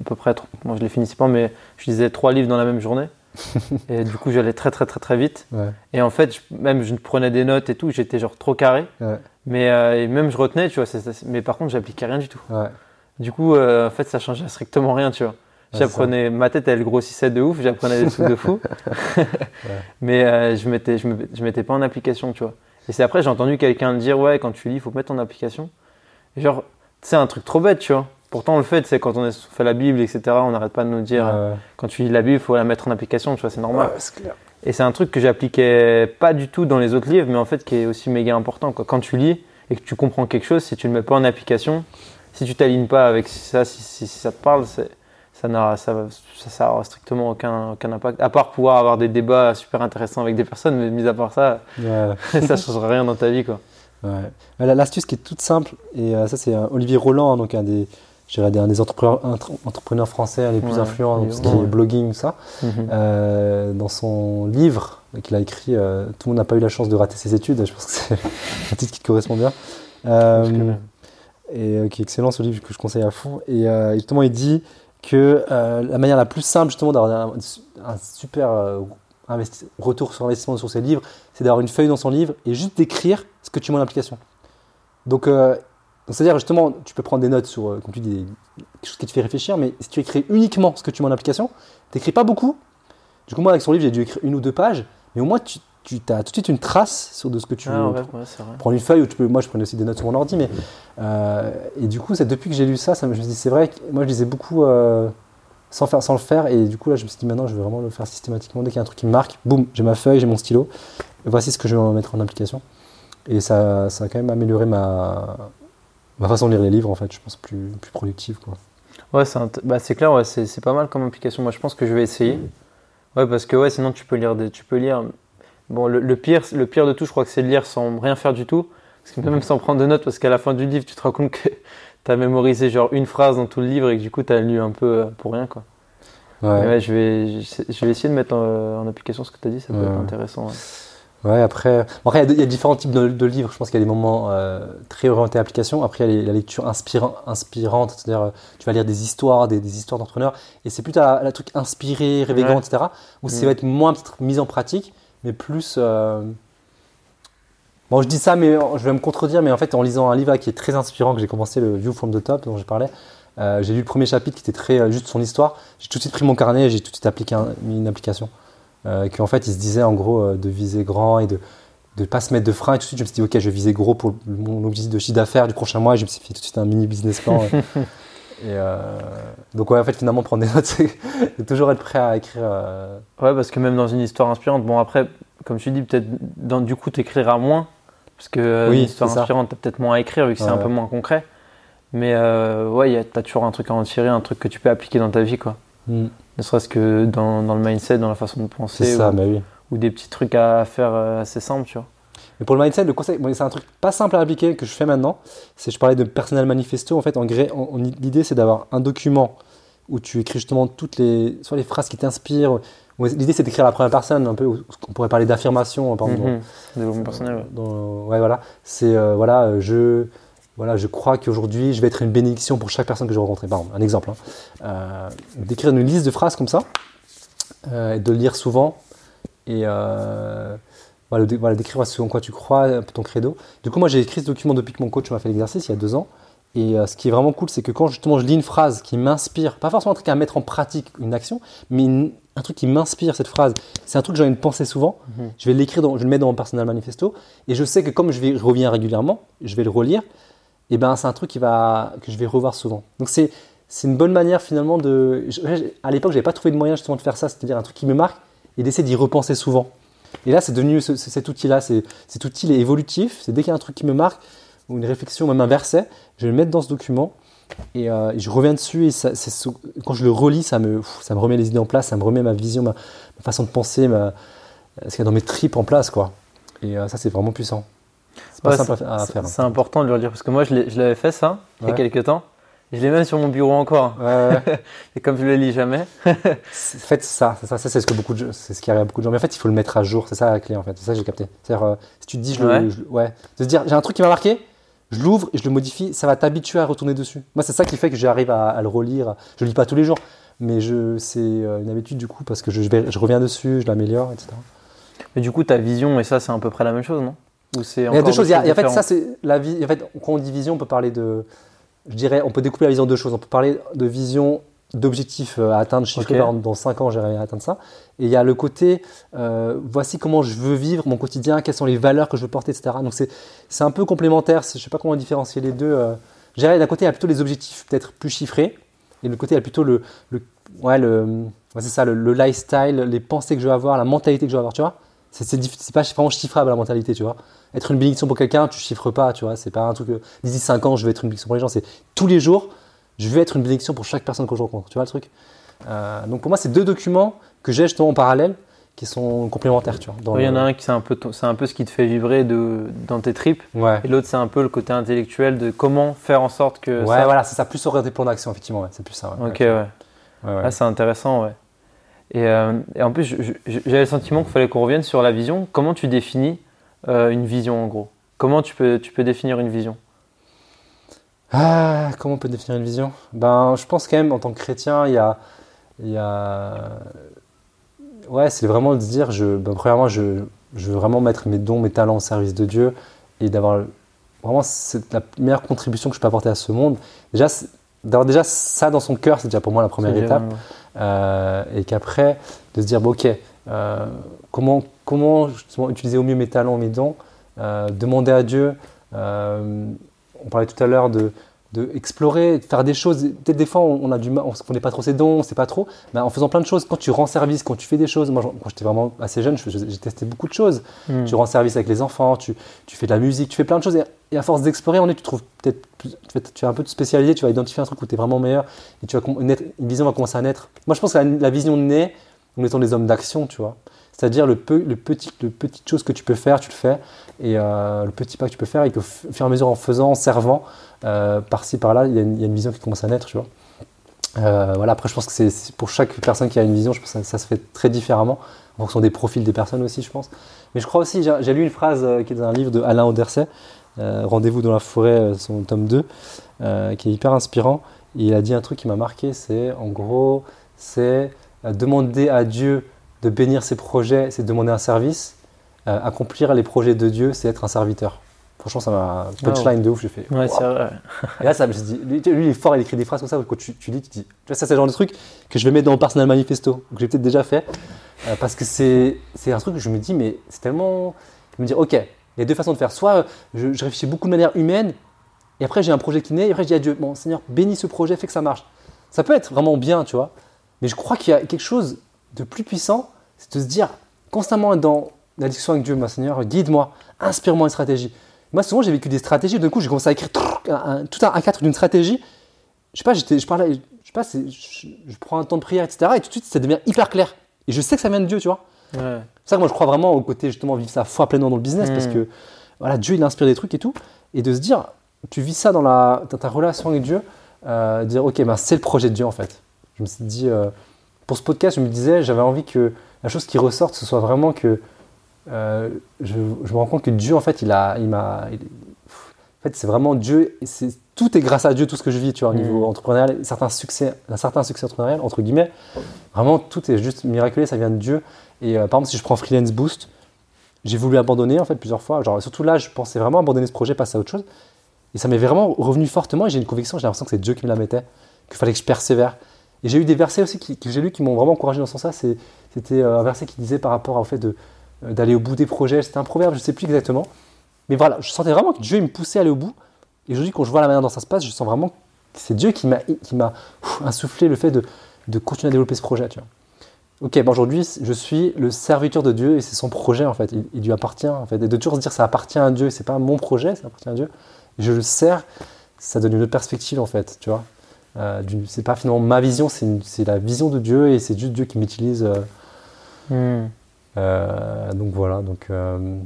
à peu près, trois- moi je les finissais pas, mais je lisais trois livres dans la même journée. et du coup, j'allais très, très, très, très vite. Et en fait, je- même je prenais des notes et tout, j'étais genre trop carré. Mais euh, et même je retenais, tu vois, c'est- c'est- mais par contre, j'appliquais rien du tout. Du coup, euh, en fait, ça changeait strictement rien, tu vois. J'apprenais, ma tête elle grossissait de ouf, j'apprenais des trucs de fou. Mais euh, je mettais, je, me, je mettais pas en application, tu vois. Et c'est après, j'ai entendu quelqu'un dire, ouais, quand tu lis, il faut mettre en application. Et genre, c'est un truc trop bête, tu vois. Pourtant, on le fait, c'est quand on est- fait la Bible, etc., on n'arrête pas de nous dire, Ouais, quand tu lis la Bible, il faut la mettre en application, tu vois, c'est normal. ouais, c'est clair. Et c'est un truc que j'appliquais pas du tout dans les autres livres, mais en fait qui est aussi méga important. Quoi. Quand tu lis et que tu comprends quelque chose, si tu le mets pas en application, si tu t'alignes pas avec ça, si, si- si ça te parle, c'est- ça n'a ça, ça, aura strictement aucun, aucun impact. À part pouvoir avoir des débats super intéressants avec des personnes, mais mis à part ça, Ouais. ça changera rien dans ta vie. Quoi. Ouais. Ouais, la- L'astuce qui est toute simple, et euh, ça c'est euh, Olivier Roland, hein, donc un des, un des entrepreneurs, entre- entrepreneurs français les plus Ouais, influents dans tout ce qui est blogging, tout ça. Mhm. Euh, dans son livre qu'il a écrit, euh, Tout le monde n'a pas eu la chance de rater ses études. Je pense que c'est un titre qui te correspond bien. Euh, et qui est excellent ce livre que je conseille à fond. Et justement, il dit que euh, la manière la plus simple justement d'avoir un, un super euh, investi- retour sur investissement sur ses livres, c'est d'avoir une feuille dans son livre et juste d'écrire ce que tu mets en application. Donc, euh, c'est-à-dire justement, tu peux prendre des notes sur, comme tu dis, quelque chose qui te fait réfléchir, mais si tu écris uniquement ce que tu mets en application, tu n'écris pas beaucoup. Du coup, moi, avec son livre, j'ai dû écrire une ou deux pages, mais au moins, tu, tu as tout de suite une trace sur de ce que tu Ah, ouais, ouais, c'est vrai. prendre une feuille ou tu peux moi je prenais aussi des notes sur mon ordi mais euh, et du coup c'est depuis que j'ai lu ça ça me je me suis dit c'est vrai que moi je lisais beaucoup euh, sans faire sans le faire et du coup là je me suis dit maintenant je vais vraiment le faire systématiquement dès qu'il y a un truc qui me marque boum j'ai ma feuille j'ai mon stylo et voici ce que je vais en mettre en application et ça, ça a quand même amélioré ma ma façon de lire les livres en fait je pense plus plus productive quoi Ouais, c'est bah, c'est clair, ouais, c'est c'est pas mal comme application. Moi, je pense que je vais essayer. Ouais, parce que ouais, sinon tu peux lire des, tu peux lire. Bon, le, le pire, le pire de tout, je crois que c'est de lire sans rien faire du tout, parce que même sans prendre de notes, parce qu'à la fin du livre, tu te rends compte que t'as mémorisé genre une phrase dans tout le livre et que du coup t'as lu un peu euh, pour rien, quoi. ouais, je vais, je vais essayer de mettre en, en application ce que t'as dit, ça peut Ouais. être intéressant. ouais. Après, bon, après, il y a y, différents types de, de livres. Je pense qu'il y a des moments euh, très orientés application. Après, il y a les- la lecture inspirant, inspirante, c'est-à-dire euh, tu vas lire des histoires, des, des histoires d'entrepreneurs, et c'est plus la, la truc inspiré, réveillant, etc. Où ça Mm. va être moins peut-être mis en pratique, mais plus. euh, Bon, je dis ça, mais je vais me contredire, mais en fait, en lisant un livre qui est très inspirant, que j'ai commencé, le View from the Top, dont je parlais, euh, j'ai lu le premier chapitre qui était très euh, juste son histoire. J'ai tout de suite pris mon carnet et j'ai tout de suite appliqué une application. Euh, qu'en fait, il se disait en gros euh, de viser grand et de de pas se mettre de frein. Et tout de suite, je me suis dit, ok, je vais viser gros pour mon objectif de chiffre d'affaires du prochain mois. Et je me suis fait tout de suite un mini business plan. et euh, donc, ouais, en fait, finalement, prendre des notes, c'est toujours être prêt à écrire. euh, Ouais, parce que même dans une histoire inspirante, bon après, comme tu dis, peut-être du coup t'écriras moins, parce que euh, Oui, une histoire inspirante, t'as peut-être moins à écrire vu que c'est un peu moins concret. Mais ouais, t'as toujours un truc à en tirer, un truc que tu peux appliquer dans ta vie, quoi. hmm, Ne serait-ce que dans, dans le mindset, dans la façon de c'est penser, ça, ou, bah oui. ou des petits trucs à faire assez simples, tu vois. Mais pour le mindset, le conseil, bon, c'est un truc pas simple à appliquer que je fais maintenant. C'est, je parlais de personnel manifesto. En fait, en gré, l'idée, c'est d'avoir un document où tu écris justement toutes les, soit les phrases qui t'inspirent. L'idée, c'est d'écrire à la première personne, un peu. On pourrait parler d'affirmation, par exemple. Mhm. Développement personnel, ouais. dans- ouais, voilà. C'est euh, voilà, euh, je voilà, je crois qu'aujourd'hui, je vais être une bénédiction pour chaque personne que je vais rencontrer. Par exemple, un exemple. hein. Euh, D'écrire une liste de phrases comme ça, euh, et de le lire souvent, et euh, voilà, voilà, d'écrire ce en quoi tu crois, ton credo. Du coup, moi, j'ai écrit ce document depuis que mon coach m'a fait l'exercice il y a deux ans. Et euh, ce qui est vraiment cool, c'est que quand justement je lis une phrase qui m'inspire, pas forcément un truc à mettre en pratique, une action, mais une- un truc qui m'inspire cette phrase, c'est un truc que j'ai envie de penser souvent, Mhm. je vais l'écrire, je vais le mettre dans mon personnel manifesto, et je sais que comme je vais reviens régulièrement, je vais le relire, et ben c'est un truc qui va, que je vais revoir souvent. Donc c'est c'est une bonne manière finalement de. je- à l'époque, j'avais pas trouvé de moyen justement de faire ça, c'est-à-dire un truc qui me marque et d'essayer d'y repenser souvent. Et là, c'est devenu ce- ce- cet outil-là, cet outil est évolutif. C'est dès qu'il y a un truc qui me marque ou une réflexion, même un verset, je vais le mettre dans ce document et euh, je reviens dessus. Et ça, quand je le relis, ça me, pff, ça me remet les idées en place, ça me remet ma vision, ma, ma façon de penser, ma, ce qu'il y a dans mes tripes en place, quoi. Et euh, ça, c'est vraiment puissant. C'est pas Ouais, simple à, faire. hein. C'est important de le relire, parce que moi je l'avais fait ça il y a quelques temps. Je l'ai même sur mon bureau encore. Ouais, ouais, ouais. Et comme je le lis jamais, En fait, ça, c'est ça, ça, c'est ce que beaucoup de, c'est ce qui arrive à beaucoup de gens. Mais en fait, il faut le mettre à jour. C'est ça la clé, en fait. C'est ça que j'ai capté. C'est-à-dire, euh, si tu te dis, je le- Ouais. je le- ouais, de se dire, j'ai un truc qui m'a marqué, je l'ouvre et je le modifie, ça va t'habituer à retourner dessus. Moi, c'est ça qui fait que j'arrive à, à le relire. Je le lis pas tous les jours, mais je, c'est euh, une habitude du coup parce que je, je vais- je reviens dessus, je l'améliore, etc. mais du coup ta vision et ça c'est à peu près la même chose, non? Ou c'est Il y a deux choses. Il y a- en fait, ça, c'est la vie. En fait, quand on dit vision, on peut parler de. Je dirais, on peut découper la vision en deux choses. On peut parler de vision d'objectifs euh, à atteindre, chiffrés, Ok. par exemple, dans 5 ans, j'aimerais atteindre ça. Et il y a le côté, euh, voici comment je veux vivre mon quotidien, quelles sont les valeurs que je veux porter, etc. Donc, c'est c'est un peu complémentaire. Je sais pas comment différencier les deux. euh. D'un côté, il y a plutôt les objectifs peut-être plus chiffrés. Et de l'autre côté, il y a plutôt le. le ouais, le. ouais, c'est ça, le, le lifestyle, les pensées que je veux avoir, la mentalité que je veux avoir, tu vois. C'est pas vraiment chiffrable la mentalité, tu vois être une bénédiction pour quelqu'un, tu chiffres pas, tu vois. C'est pas un truc. que, D'ici 5 ans, je vais être une bénédiction pour les gens. C'est tous les jours, je vais être une bénédiction pour chaque personne que je rencontre. Tu vois le truc? Euh, Donc pour moi, c'est deux documents que j'ai justement en parallèle qui sont complémentaires, tu vois. dans Il y en a un qui c'est un peu c'est un peu ce qui te fait vibrer de, dans tes tripes Ouais. et l'autre c'est un peu le côté intellectuel de comment faire en sorte que Ouais, ça- voilà, c'est ça, plus orienté plan d'action, effectivement, ouais, c'est plus ça. Ouais. Ok ouais. Ouais, ouais. Ah, c'est intéressant ouais. Et, euh, et en plus j'avais le sentiment qu'il fallait qu'on revienne sur la vision. Comment tu définis euh, une vision en gros? Comment tu peux tu peux définir une vision? Ah, comment on peut définir une vision? Ben, je pense quand même, en tant que chrétien, il y a. Y a... Ouais, c'est vraiment de se dire, je, ben, premièrement, je, je veux vraiment mettre mes dons, mes talents au service de Dieu et d'avoir vraiment c'est la meilleure contribution que je peux apporter à ce monde. Déjà, d'avoir déjà ça dans son cœur, c'est déjà pour moi la première étape. bien, ouais. Euh, et qu'après, de se dire, bon, ok, euh, comment, comment utiliser au mieux mes talents, mes dons, euh, demander à Dieu, on parlait tout à l'heure de, de explorer, de faire des choses, peut-être des fois on, a du mal, on ne connaît pas trop ses dons, on ne sait pas trop, mais en faisant plein de choses, quand tu rends service, quand tu fais des choses, moi quand j'étais vraiment assez jeune, je- je- j'ai testé beaucoup de choses, Hmm. tu rends service avec les enfants, tu, tu fais de la musique, tu fais plein de choses. Et, et à force d'explorer, on est, tu trouves peut-être, tu es un peu spécialisé, tu vas identifier un truc où tu es vraiment meilleur et tu vas naître- une vision va commencer à naître. Moi, je pense que la, la vision naît en étant des hommes d'action, tu vois. C'est-à-dire le, peu, le petit, le petite chose que tu peux faire, tu le fais, et euh, le petit pas que tu peux faire, et f- au fur et à mesure, en faisant, en servant, euh, par-ci, par-là, il y, a une- vision qui commence à naître, tu vois. Euh, voilà, après, je pense que c'est pour chaque personne qui a une vision, je pense que ça, se fait très différemment, en fonction des profils des personnes aussi, je pense. Mais je crois aussi, j'ai lu une phrase qui est dans un livre de Alain Auderset, euh, Rendez-vous dans la forêt, son tome 2, euh, qui est hyper inspirant. Il a dit un truc qui m'a marqué, c'est en gros, c'est demander à Dieu de bénir ses projets, c'est demander un service. Euh, accomplir les projets de Dieu, c'est être un serviteur. Franchement, ça m'a punchline de ouf. J'ai fait. Ouais, c'est vrai. Et là, ça me dit, lui, lui, il est fort, il écrit des phrases comme ça. Quand tu, tu lis, tu dis, tu vois, ça, c'est le genre de truc que je vais mettre dans le personnel manifesto, que j'ai peut-être déjà fait, Euh, parce que c'est, un truc que je me dis, mais c'est tellement, je me dis, ok, il y a deux façons de faire. Soit je, je réfléchis beaucoup de manière humaine, et après j'ai un projet qui naît, et après je dis à Dieu, bon Seigneur, bénis ce projet, fais que ça marche. Ça peut être vraiment bien, tu vois, mais je crois qu'il y a quelque chose de plus puissant, c'est de se dire constamment être dans la discussion avec Dieu, ma Seigneur, guide-moi, inspire-moi une stratégie. Moi, souvent, j'ai vécu des stratégies. D'un coup, j'ai commencé à écrire un- un- tout un A4 d'une stratégie. Je sais pas, je parlais, je sais pas, je, je prends un temps de prière, etc. Et tout de suite, ça devient hyper clair. Et je sais que ça vient de Dieu, tu vois. Ouais. C'est ça que moi, je crois vraiment au côté, justement, vivre sa foi pleinement dans le business. Parce que, voilà, Dieu, il inspire des trucs et tout. Et de se dire, tu vis ça dans, la, dans ta relation avec Dieu, euh, dire, ok, ben, c'est le projet de Dieu, en fait. Je me suis dit, euh, pour ce podcast, je me disais, j'avais envie que la chose qui ressorte, ce soit vraiment que euh, je, je me rends compte que Dieu, en fait, il a, il m'a, en fait, c'est vraiment Dieu. c'est- tout est grâce à Dieu, tout ce que je vis, tu vois, au Mm. niveau entrepreneurial, certains succès, un certain succès entrepreneurial, entre guillemets. Vraiment, tout est juste miraculé, ça vient de Dieu. Et euh, par exemple, si je prends Freelance Boost, j'ai voulu abandonner en fait plusieurs fois. Genre, surtout là, je pensais vraiment abandonner ce projet, passer à autre chose. Et ça m'est vraiment revenu fortement. Et j'ai une conviction, j'ai l'impression que c'est Dieu qui me la mettait, qu'il fallait que je persévère. Et j'ai eu des versets aussi qui- que j'ai lus qui m'ont vraiment encouragé dans ce sens-là. C'était euh, un verset qui disait par rapport au fait de, d'aller au bout des projets. C'était un proverbe, je ne sais plus exactement. Mais voilà, je sentais vraiment que Dieu me poussait à aller au bout. Et aujourd'hui, quand je vois la manière dont ça se passe, je sens vraiment que c'est Dieu qui m'a, qui m'a insufflé le fait de, de continuer à développer ce projet. Tu vois. Ok, ben aujourd'hui, je suis le serviteur de Dieu et c'est son projet en fait. Il, lui appartient en fait. Et de toujours se dire ça appartient à Dieu, c'est pas mon projet, ça appartient à Dieu. Je le sers, ça donne une autre perspective en fait, tu vois. Euh, c'est pas finalement ma vision, c'est la vision de Dieu et c'est juste Dieu qui m'utilise. euh, Hmm. Euh, donc voilà, donc euh,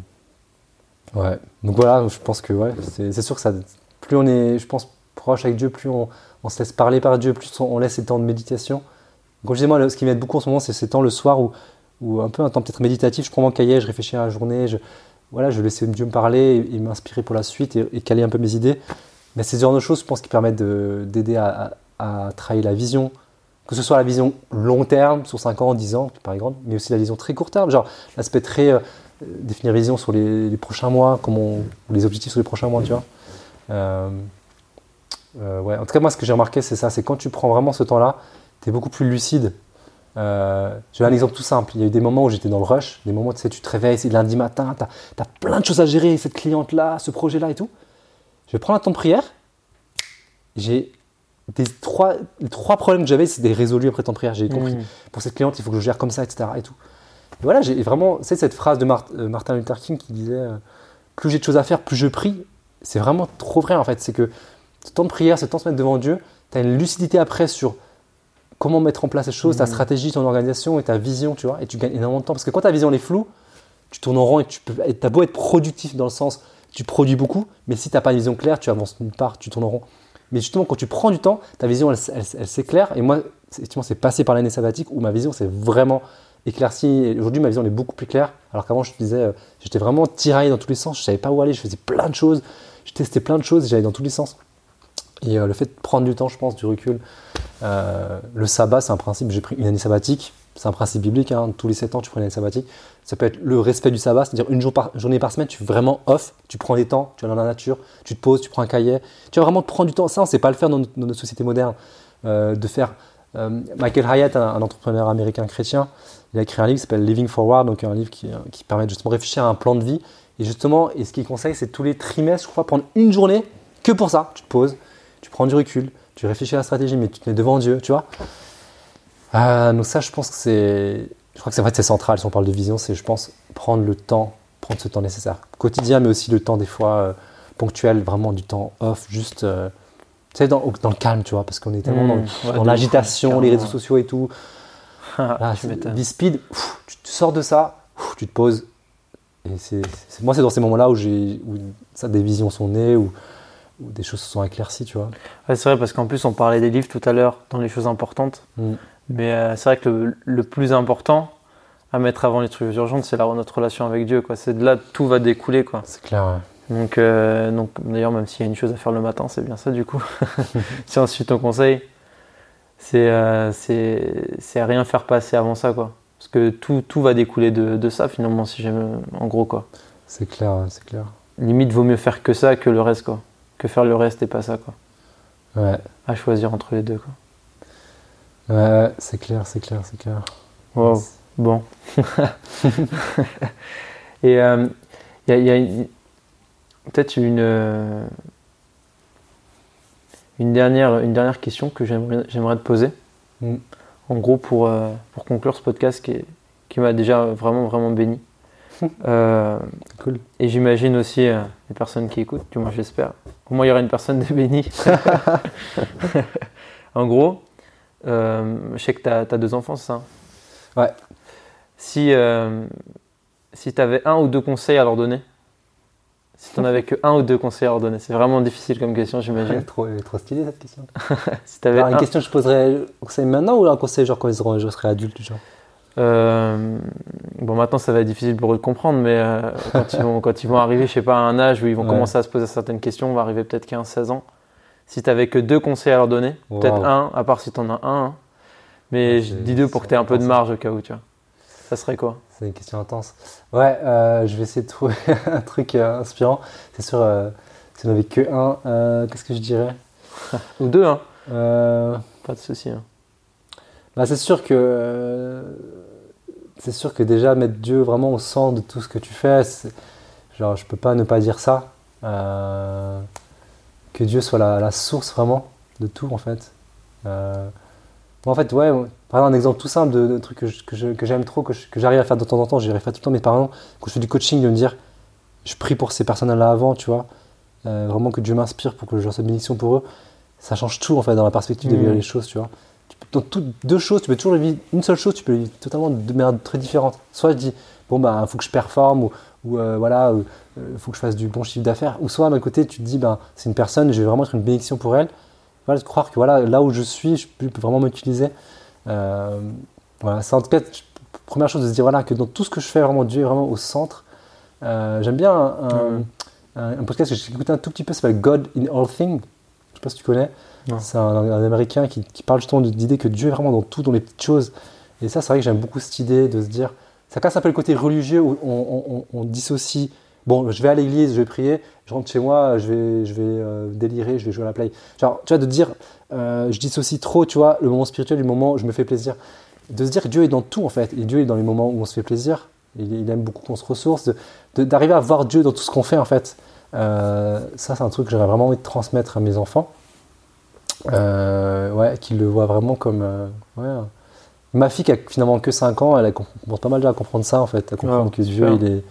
ouais, donc voilà, je pense que ouais, c'est, sûr que ça, plus on est, je pense, proche avec Dieu, plus on, se laisse parler par Dieu, plus on, laisse ces temps de méditation. Comme je disais moi, ce qui m'aide beaucoup en ce moment, c'est ces temps le soir où, où un peu un temps peut-être méditatif, je prends mon cahier, je réfléchis à la journée, je, voilà, je laisse Dieu me parler et, m'inspirer pour la suite et, caler un peu mes idées. Mais c'est ce genre de choses, je pense, qui permettent de- d'aider à, à, à travailler la vision, que ce soit la vision long terme, sur 5 ans, 10 ans, par exemple, mais aussi la vision très court terme, genre l'aspect très euh, définir vision sur les, prochains mois, comment les objectifs sur les prochains mois, tu vois. Euh, euh, ouais. En tout cas, moi, ce que j'ai remarqué, c'est ça, c'est quand tu prends vraiment ce temps-là, tu es beaucoup plus lucide. Euh, j'ai un exemple tout simple. Il y a eu des moments où j'étais dans le rush, des moments où tu sais, tu te réveilles, c'est lundi matin, tu as, plein de choses à gérer, cette cliente-là, ce projet-là et tout. Je vais prendre un temps de prière. J'ai des trois, les trois problèmes que j'avais, c'était résolus après temps de prière. J'ai compris Hmm. pour cette cliente, il faut que je gère comme ça, etc. Et tout. Et voilà, j'ai vraiment, c'est cette phrase de euh, Martin Luther King qui disait euh, plus j'ai de choses à faire, plus je prie. C'est vraiment trop vrai en fait. C'est que ce temps de prière, ce temps de se mettre devant Dieu, tu as une lucidité après sur comment mettre en place les choses, ta Mhm. stratégie, ton organisation et ta vision, tu vois. Et tu gagnes énormément de temps. Parce que quand ta vision elle est floue, tu tournes en rond et tu peux. et T'as beau être productif dans le sens, tu produis beaucoup, mais si t'as pas une vision claire, tu avances nulle part, tu tournes en rond. Mais justement, quand tu prends du temps, ta vision, elle, elle- s'éclaire. Et moi, c'est- passé par l'année sabbatique où ma vision s'est vraiment éclaircie. Aujourd'hui, ma vision est beaucoup plus claire. Alors qu'avant, je te disais, euh, j'étais vraiment tiraillé dans tous les sens. Je savais pas où aller. Je faisais plein de choses. Je testais plein de choses. J'allais dans tous les sens. Et euh, le fait de prendre du temps, je pense, du recul. euh, le sabbat, c'est un principe. J'ai pris une année sabbatique. C'est un principe biblique. hein. Tous les 7 ans, tu prends une année sabbatique. Ça peut être le respect du sabbat, c'est-à-dire une journée par semaine, tu es vraiment off. Tu prends des temps, tu vas dans la nature, tu te poses, tu prends un cahier. Tu vas vraiment te prendre du temps. Ça, on ne sait pas le faire dans notre, société moderne. Euh, de faire. euh, Michael Hyatt, un, entrepreneur américain chrétien, il a écrit un livre qui s'appelle Living Forward, donc un livre qui, euh, qui permet justement de réfléchir à un plan de vie. Et justement, et ce qu'il conseille, c'est tous les trimestres, je crois, prendre une journée que pour ça. Tu te poses, tu prends du recul, tu réfléchis à la stratégie, mais tu te mets devant Dieu, tu vois. Donc ça, je pense que c'est, je crois que c'est vrai que c'est central. Si on parle de vision, c'est, je pense, prendre le temps, prendre ce temps nécessaire, quotidien, mais aussi le temps des fois euh, ponctuel, vraiment du temps off, juste, euh, tu sais, dans, dans le calme, tu vois, parce qu'on est tellement dans, Mmh, ouais, dans l'agitation, les réseaux sociaux et tout. Ah, Là, tu vie speed, pff, tu te sors de ça, pff, tu te poses. Et c'est, moi, c'est dans ces moments-là où, j'ai, où ça, des visions sont nées, où, où des choses se sont éclaircies, tu vois. Ouais, c'est vrai, parce qu'en plus, on parlait des livres tout à l'heure dans les choses importantes. Mm. Mais euh, c'est vrai que le, le plus important à mettre avant les trucs urgents, c'est notre relation avec Dieu. Quoi. C'est de là tout va découler. Quoi. C'est clair, ouais. Donc, euh, donc d'ailleurs, même s'il y a une chose à faire le matin, c'est bien ça du coup. si on suit ton conseil, c'est euh, c'est c'est à rien faire passer avant ça. Quoi. Parce que tout, tout va découler de, de ça finalement, si j'aime, en gros. Quoi. C'est clair, ouais, c'est clair. Limite, vaut mieux faire que ça que le reste. Quoi. Que faire le reste et pas ça. Quoi. Ouais, À choisir entre les deux. Quoi. Ouais, c'est clair, c'est clair, c'est clair. Wow. Bon. Et il y a, y a une- peut-être une, euh, une, dernière, une dernière question que j'aimerais j'aimerais te poser. Mm. En gros, pour, euh, pour conclure ce podcast qui, est- qui m'a déjà vraiment, vraiment béni. Euh, cool. et j'imagine aussi euh, les personnes qui écoutent, du moins j'espère. Au moins il y aura une personne de bénie. en gros, euh, je sais que tu as, deux enfants, c'est ça? Ouais. Si, euh, si tu avais un ou deux conseils à leur donner, si tu n'en avais que un ou deux conseils à leur donner, c'est vraiment difficile comme question, j'imagine. trop, elle est trop stylée cette question. Si t'avais Alors, une un- question que je poserais au conseil maintenant ou un conseil genre quand ils seront, je serai adulte genre? Euh, bon, maintenant ça va être difficile pour eux de comprendre, mais euh, quand, ils vont, quand ils vont arriver, je sais pas, à un âge où ils vont Ouais. commencer à se poser certaines questions, on va arriver peut-être 15-16 ans. Si tu que deux conseils à leur donner, peut-être un, à part si tu en as un, hein. mais Ouais, je dis deux pour que tu aies un peu de marge au cas où, tu vois. Ça serait quoi? C'est une question intense. Ouais, euh, je vais essayer de trouver un truc euh, inspirant. C'est sûr, euh, si on n'avait que un, qu'est-ce que je dirais? Ou deux, hein Pas de souci. hein. bah, C'est sûr que. c'est sûr que déjà mettre Dieu vraiment au centre de tout ce que tu fais, genre je peux pas ne pas dire ça. Que Dieu soit la, la source vraiment de tout en fait. Euh, en fait, ouais, par exemple, un exemple tout simple de, de truc que je- que je- que j'aime trop, que je- que j'arrive à faire de temps en temps, j'y arrive pas tout le temps, mais par exemple, quand je fais du coaching, de me dire, je prie pour ces personnes-là avant, tu vois, euh, vraiment que Dieu m'inspire pour que je sois bénédiction pour eux, ça change tout en fait dans la perspective de Mhm. vivre les choses, tu vois. Tu peux- dans toutes deux choses, tu peux toujours vivre une seule chose, tu peux vivre totalement de manière très différente. Soit je dis, bon, bah, il faut que je performe, ou, ou, euh, voilà, il faut que je fasse du bon chiffre d'affaires, ou soit d'un côté, tu te dis, ben, c'est une personne, je vais vraiment être une bénédiction pour elle. Voilà, de croire que voilà, là où je suis, je peux, vraiment m'utiliser. Euh, voilà, c'est en tout cas, première chose de se dire voilà, que dans tout ce que je fais, vraiment Dieu est vraiment au centre. Euh, J'aime bien un, un- un- un podcast que j'ai écouté un tout petit peu, ça s'appelle God in All Things. Je sais pas si tu connais. C'est un, un américain qui, qui parle justement de l'idée que Dieu est vraiment dans tout, dans les petites choses. Et ça, c'est vrai que j'aime beaucoup cette idée de se dire. Ça casse un peu le côté religieux où on, on- on- on dissocie. Bon, je vais à l'église, je vais prier, je rentre chez moi, je vais, je vais euh, délirer, je vais jouer à la play. Genre, tu vois, de dire, euh, je dissocie trop, tu vois, le moment spirituel du moment où je me fais plaisir. De se dire que Dieu est dans tout, en fait. Et Dieu est dans les moments où on se fait plaisir. Il, il aime beaucoup qu'on se ressource. D'arriver à voir Dieu dans tout ce qu'on fait, en fait. Euh, ça, c'est un truc que j'aurais vraiment envie de transmettre à mes enfants. Euh, ouais, qu'ils le voient vraiment comme. ouais. Ma fille qui a finalement que 5 ans, elle commence pas mal déjà à comprendre ça, en fait. À comprendre que Dieu, il est,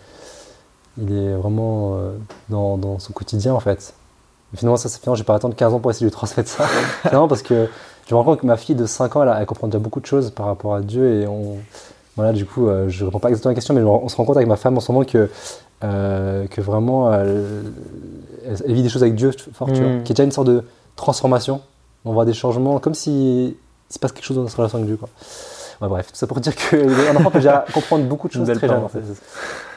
il est vraiment euh, dans, dans son quotidien, en fait. Et finalement, ça, finalement, j'ai pas attendre 15 ans pour essayer de lui transmettre ça. finalement, parce que je me rends compte que ma fille de 5 ans, elle, elle comprend déjà beaucoup de choses par rapport à Dieu et on. Voilà, du coup, euh, je réponds pas exactement à la question, mais on se rend compte avec ma femme en ce moment que, euh, que vraiment, elle, vit des choses avec Dieu fort, tu Mm. vois, y a déjà une sorte de transformation. On voit des changements, comme si il se passe quelque chose dans notre relation avec Dieu, quoi. Ouais, bref, tout ça pour dire qu'un enfant peut déjà comprendre beaucoup de choses très jeune, en fait. parenthèse.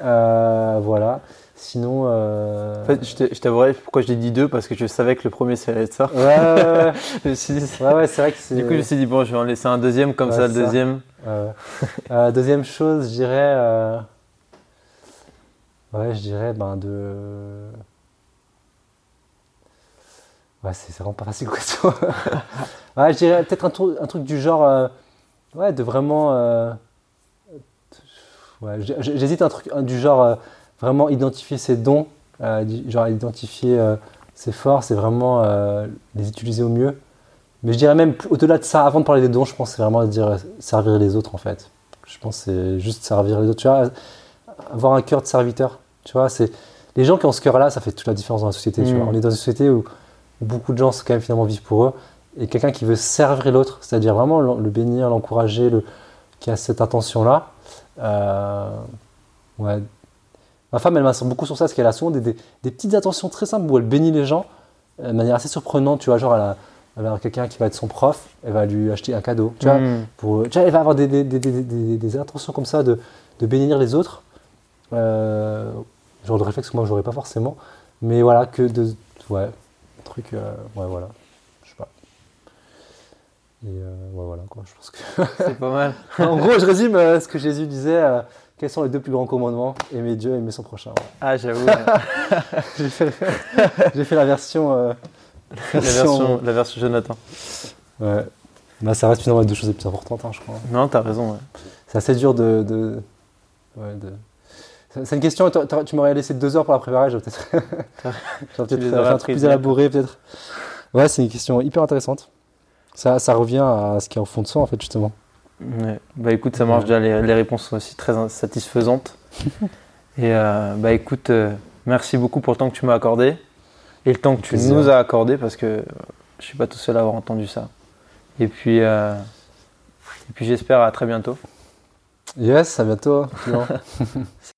Euh, voilà. Sinon. euh, En fait, je t'avouerai pourquoi je l'ai dit deux, parce que je savais que le premier, être ça. Ouais, ouais, ouais. Dit- Ouais, ouais, c'est vrai que c'est. Du coup, je me suis dit, bon, je vais en laisser un deuxième, comme ça, le deuxième. Euh, euh, deuxième chose, je dirais. Ouais, je dirais ben de. Ouais, c'est vraiment pas facile quoi. ouais, je dirais peut-être un, un truc du genre. Ouais, de vraiment. euh, Ouais, j'hésite un truc du genre euh, vraiment identifier ses dons, euh, du- genre identifier euh, ses forces et vraiment les utiliser au mieux. Mais je dirais même au-delà de ça, avant de parler des dons, je pense c'est vraiment de dire servir les autres en fait. Je pense c'est juste servir les autres. Tu vois, avoir un cœur de serviteur. Tu vois, c'est les gens qui ont ce cœur-là, ça fait toute la différence dans la société. Tu Mm. vois. On est dans une société où, où beaucoup de gens quand même finalement vivent pour eux et quelqu'un qui veut servir l'autre, c'est-à-dire vraiment le, bénir, l'encourager, le, qui a cette intention-là. euh, ouais. Ma femme, elle m'insiste beaucoup sur ça, parce qu'elle a souvent des, des- des petites attentions très simples où elle bénit les gens euh, de manière assez surprenante. Tu vois, genre, elle a, elle quelqu'un qui va être son prof, elle va lui acheter un cadeau. Tu vois, Mm. pour, tu vois, elle va avoir des, des, des, des, des- des intentions comme ça de, de bénir les autres. Euh, genre de réflexe que moi, je n'aurais pas forcément. Mais voilà, que de. Ouais, un truc. euh, ouais, voilà. Et euh, ouais, voilà, quoi. Je pense que. C'est pas mal. en gros, je résume euh, ce que Jésus disait. euh, quels sont les deux plus grands commandements Aimer Dieu, aimer son prochain. Ouais. Ah, j'avoue. J'ai fait, j'ai fait la version. version, la version Jonathan. Ouais. Bah, ça reste finalement les deux choses les plus importantes, hein, je crois. Non, t'as raison. ouais. C'est assez dur de. de... Ouais, de... C'est une question, tu m'aurais laissé deux heures pour la préparer, j'aurais peut-être j'aurais peut-être un truc plus élaboré, peut-être. Ouais, c'est une question hyper intéressante. Ça, ça revient à ce qui est au fond de soi, en fait, justement. Ouais. Bah écoute, ça marche déjà, les, les réponses sont aussi très satisfaisantes. Et euh, bah écoute, euh, merci beaucoup pour le temps que tu m'as accordé et le temps que tu Plaisir. nous as accordé parce que euh, je suis pas tout seul à avoir entendu ça. Et puis, euh, et puis j'espère à très bientôt. Yes, à bientôt. Clément.